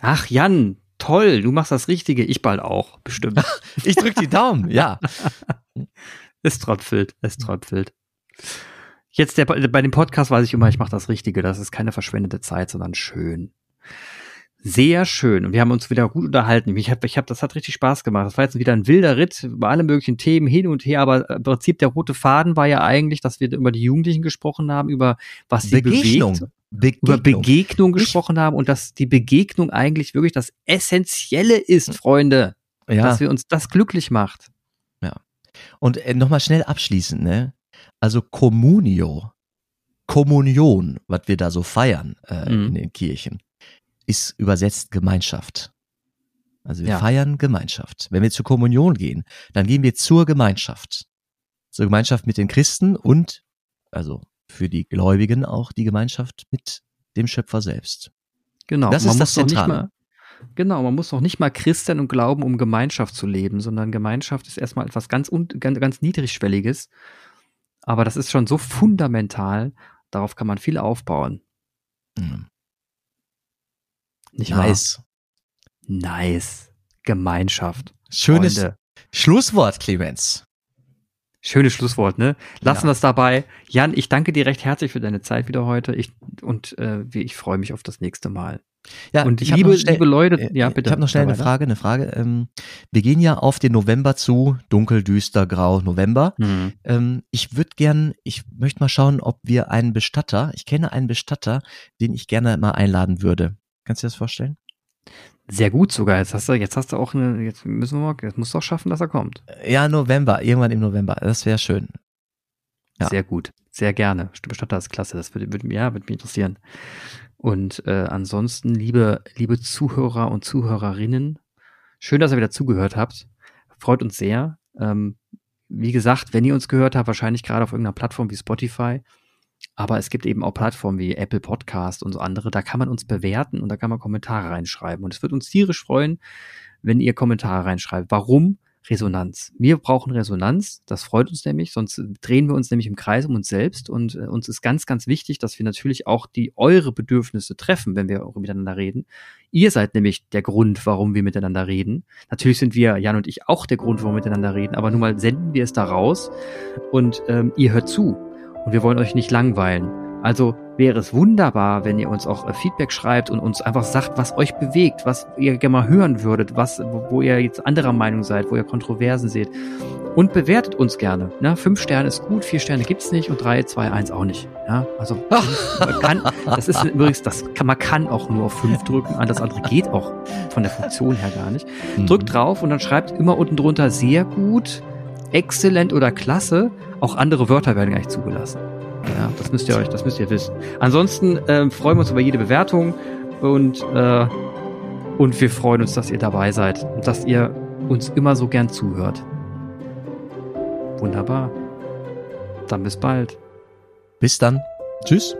Ach, Jan, toll, du machst das Richtige. Ich bald auch, bestimmt. ich drück die Daumen, ja. es tröpfelt, es tröpfelt. Jetzt der, bei dem Podcast weiß ich immer, ich mache das Richtige. Das ist keine verschwendete Zeit, sondern schön. Sehr schön. Und wir haben uns wieder gut unterhalten. Ich habe, ich hab, das hat richtig Spaß gemacht. Das war jetzt wieder ein wilder Ritt über alle möglichen Themen hin und her. Aber im Prinzip der rote Faden war ja eigentlich, dass wir über die Jugendlichen gesprochen haben, über was sie Begegnung. bewegt. Begegnung. über Begegnung gesprochen ich haben und dass die Begegnung eigentlich wirklich das Essentielle ist, Freunde. Ja. Dass wir uns das glücklich macht. Ja. Und äh, nochmal schnell abschließend, ne? Also Communio, Kommunion, was wir da so feiern äh, mhm. in den Kirchen, ist übersetzt Gemeinschaft. Also wir ja. feiern Gemeinschaft. Wenn wir zur Kommunion gehen, dann gehen wir zur Gemeinschaft. Zur Gemeinschaft mit den Christen und, also für die Gläubigen auch die Gemeinschaft mit dem Schöpfer selbst. Genau. Das ist das Zentrale. Genau, man muss noch nicht mal Christen und glauben, um Gemeinschaft zu leben, sondern Gemeinschaft ist erstmal etwas ganz, ganz, ganz niedrigschwelliges aber das ist schon so fundamental, darauf kann man viel aufbauen. Mhm. Nicht Nice. wahr? Nice. Gemeinschaft. Schönes Freunde. Schlusswort, Clemens. Schönes Schlusswort, ne? Lassen Ja. wir es dabei. Jan, ich danke dir recht herzlich für deine Zeit wieder heute. Ich, und äh, ich freue mich auf das nächste Mal. Ja, und ich liebe, schnell- liebe Leute, Äh, ja, bitte. Ich habe noch schnell eine. Frage, eine Frage. Ähm, wir gehen ja auf den November zu, dunkel, düster, grau, November. Hm. Ähm, ich würde gern, ich möchte mal schauen, ob wir einen Bestatter, ich kenne einen Bestatter, den ich gerne mal einladen würde. Kannst du dir das vorstellen? Sehr gut sogar. Jetzt hast du, jetzt hast du auch eine, jetzt müssen wir mal, jetzt musst du auch schaffen, dass er kommt. Ja, November, irgendwann im November. Das wäre schön. Ja. Sehr gut. Sehr gerne. Bestatter ist klasse. Das würde, würde, ja, würde mich interessieren. Und äh, ansonsten, liebe, liebe Zuhörer und Zuhörerinnen, schön, dass ihr wieder zugehört habt. Freut uns sehr. Ähm, wie gesagt, wenn ihr uns gehört habt, wahrscheinlich gerade auf irgendeiner Plattform wie Spotify, aber es gibt eben auch Plattformen wie Apple Podcast und so andere, da kann man uns bewerten und da kann man Kommentare reinschreiben. Und es wird uns tierisch freuen, wenn ihr Kommentare reinschreibt. Warum? Resonanz. Wir brauchen Resonanz, das freut uns nämlich, sonst drehen wir uns nämlich im Kreis um uns selbst und äh, uns ist ganz, ganz wichtig, dass wir natürlich auch die eure Bedürfnisse treffen, wenn wir miteinander reden. Ihr seid nämlich der Grund, warum wir miteinander reden. Natürlich sind wir, Jan und ich, auch der Grund, warum wir miteinander reden, aber nun mal senden wir es da raus und ähm, ihr hört zu und wir wollen euch nicht langweilen. Also wäre es wunderbar, wenn ihr uns auch äh, Feedback schreibt und uns einfach sagt, was euch bewegt, was ihr gerne mal hören würdet, was, wo, ihr jetzt anderer Meinung seid, wo ihr Kontroversen seht. Und bewertet uns gerne. Ne? Fünf Sterne ist gut, vier Sterne gibt's nicht und drei, zwei, eins auch nicht. Ja, also man kann, das ist übrigens, das kann, man kann auch nur auf fünf drücken, alles andere geht auch von der Funktion her gar nicht. Mhm. Drückt drauf und dann schreibt immer unten drunter sehr gut, exzellent oder klasse. Auch andere Wörter werden gar nicht zugelassen. Ja, das müsst ihr euch, das müsst ihr wissen. Ansonsten ähm, freuen wir uns über jede Bewertung und äh, und wir freuen uns, dass ihr dabei seid und dass ihr uns immer so gern zuhört. Wunderbar. Dann bis bald. Bis dann. Tschüss.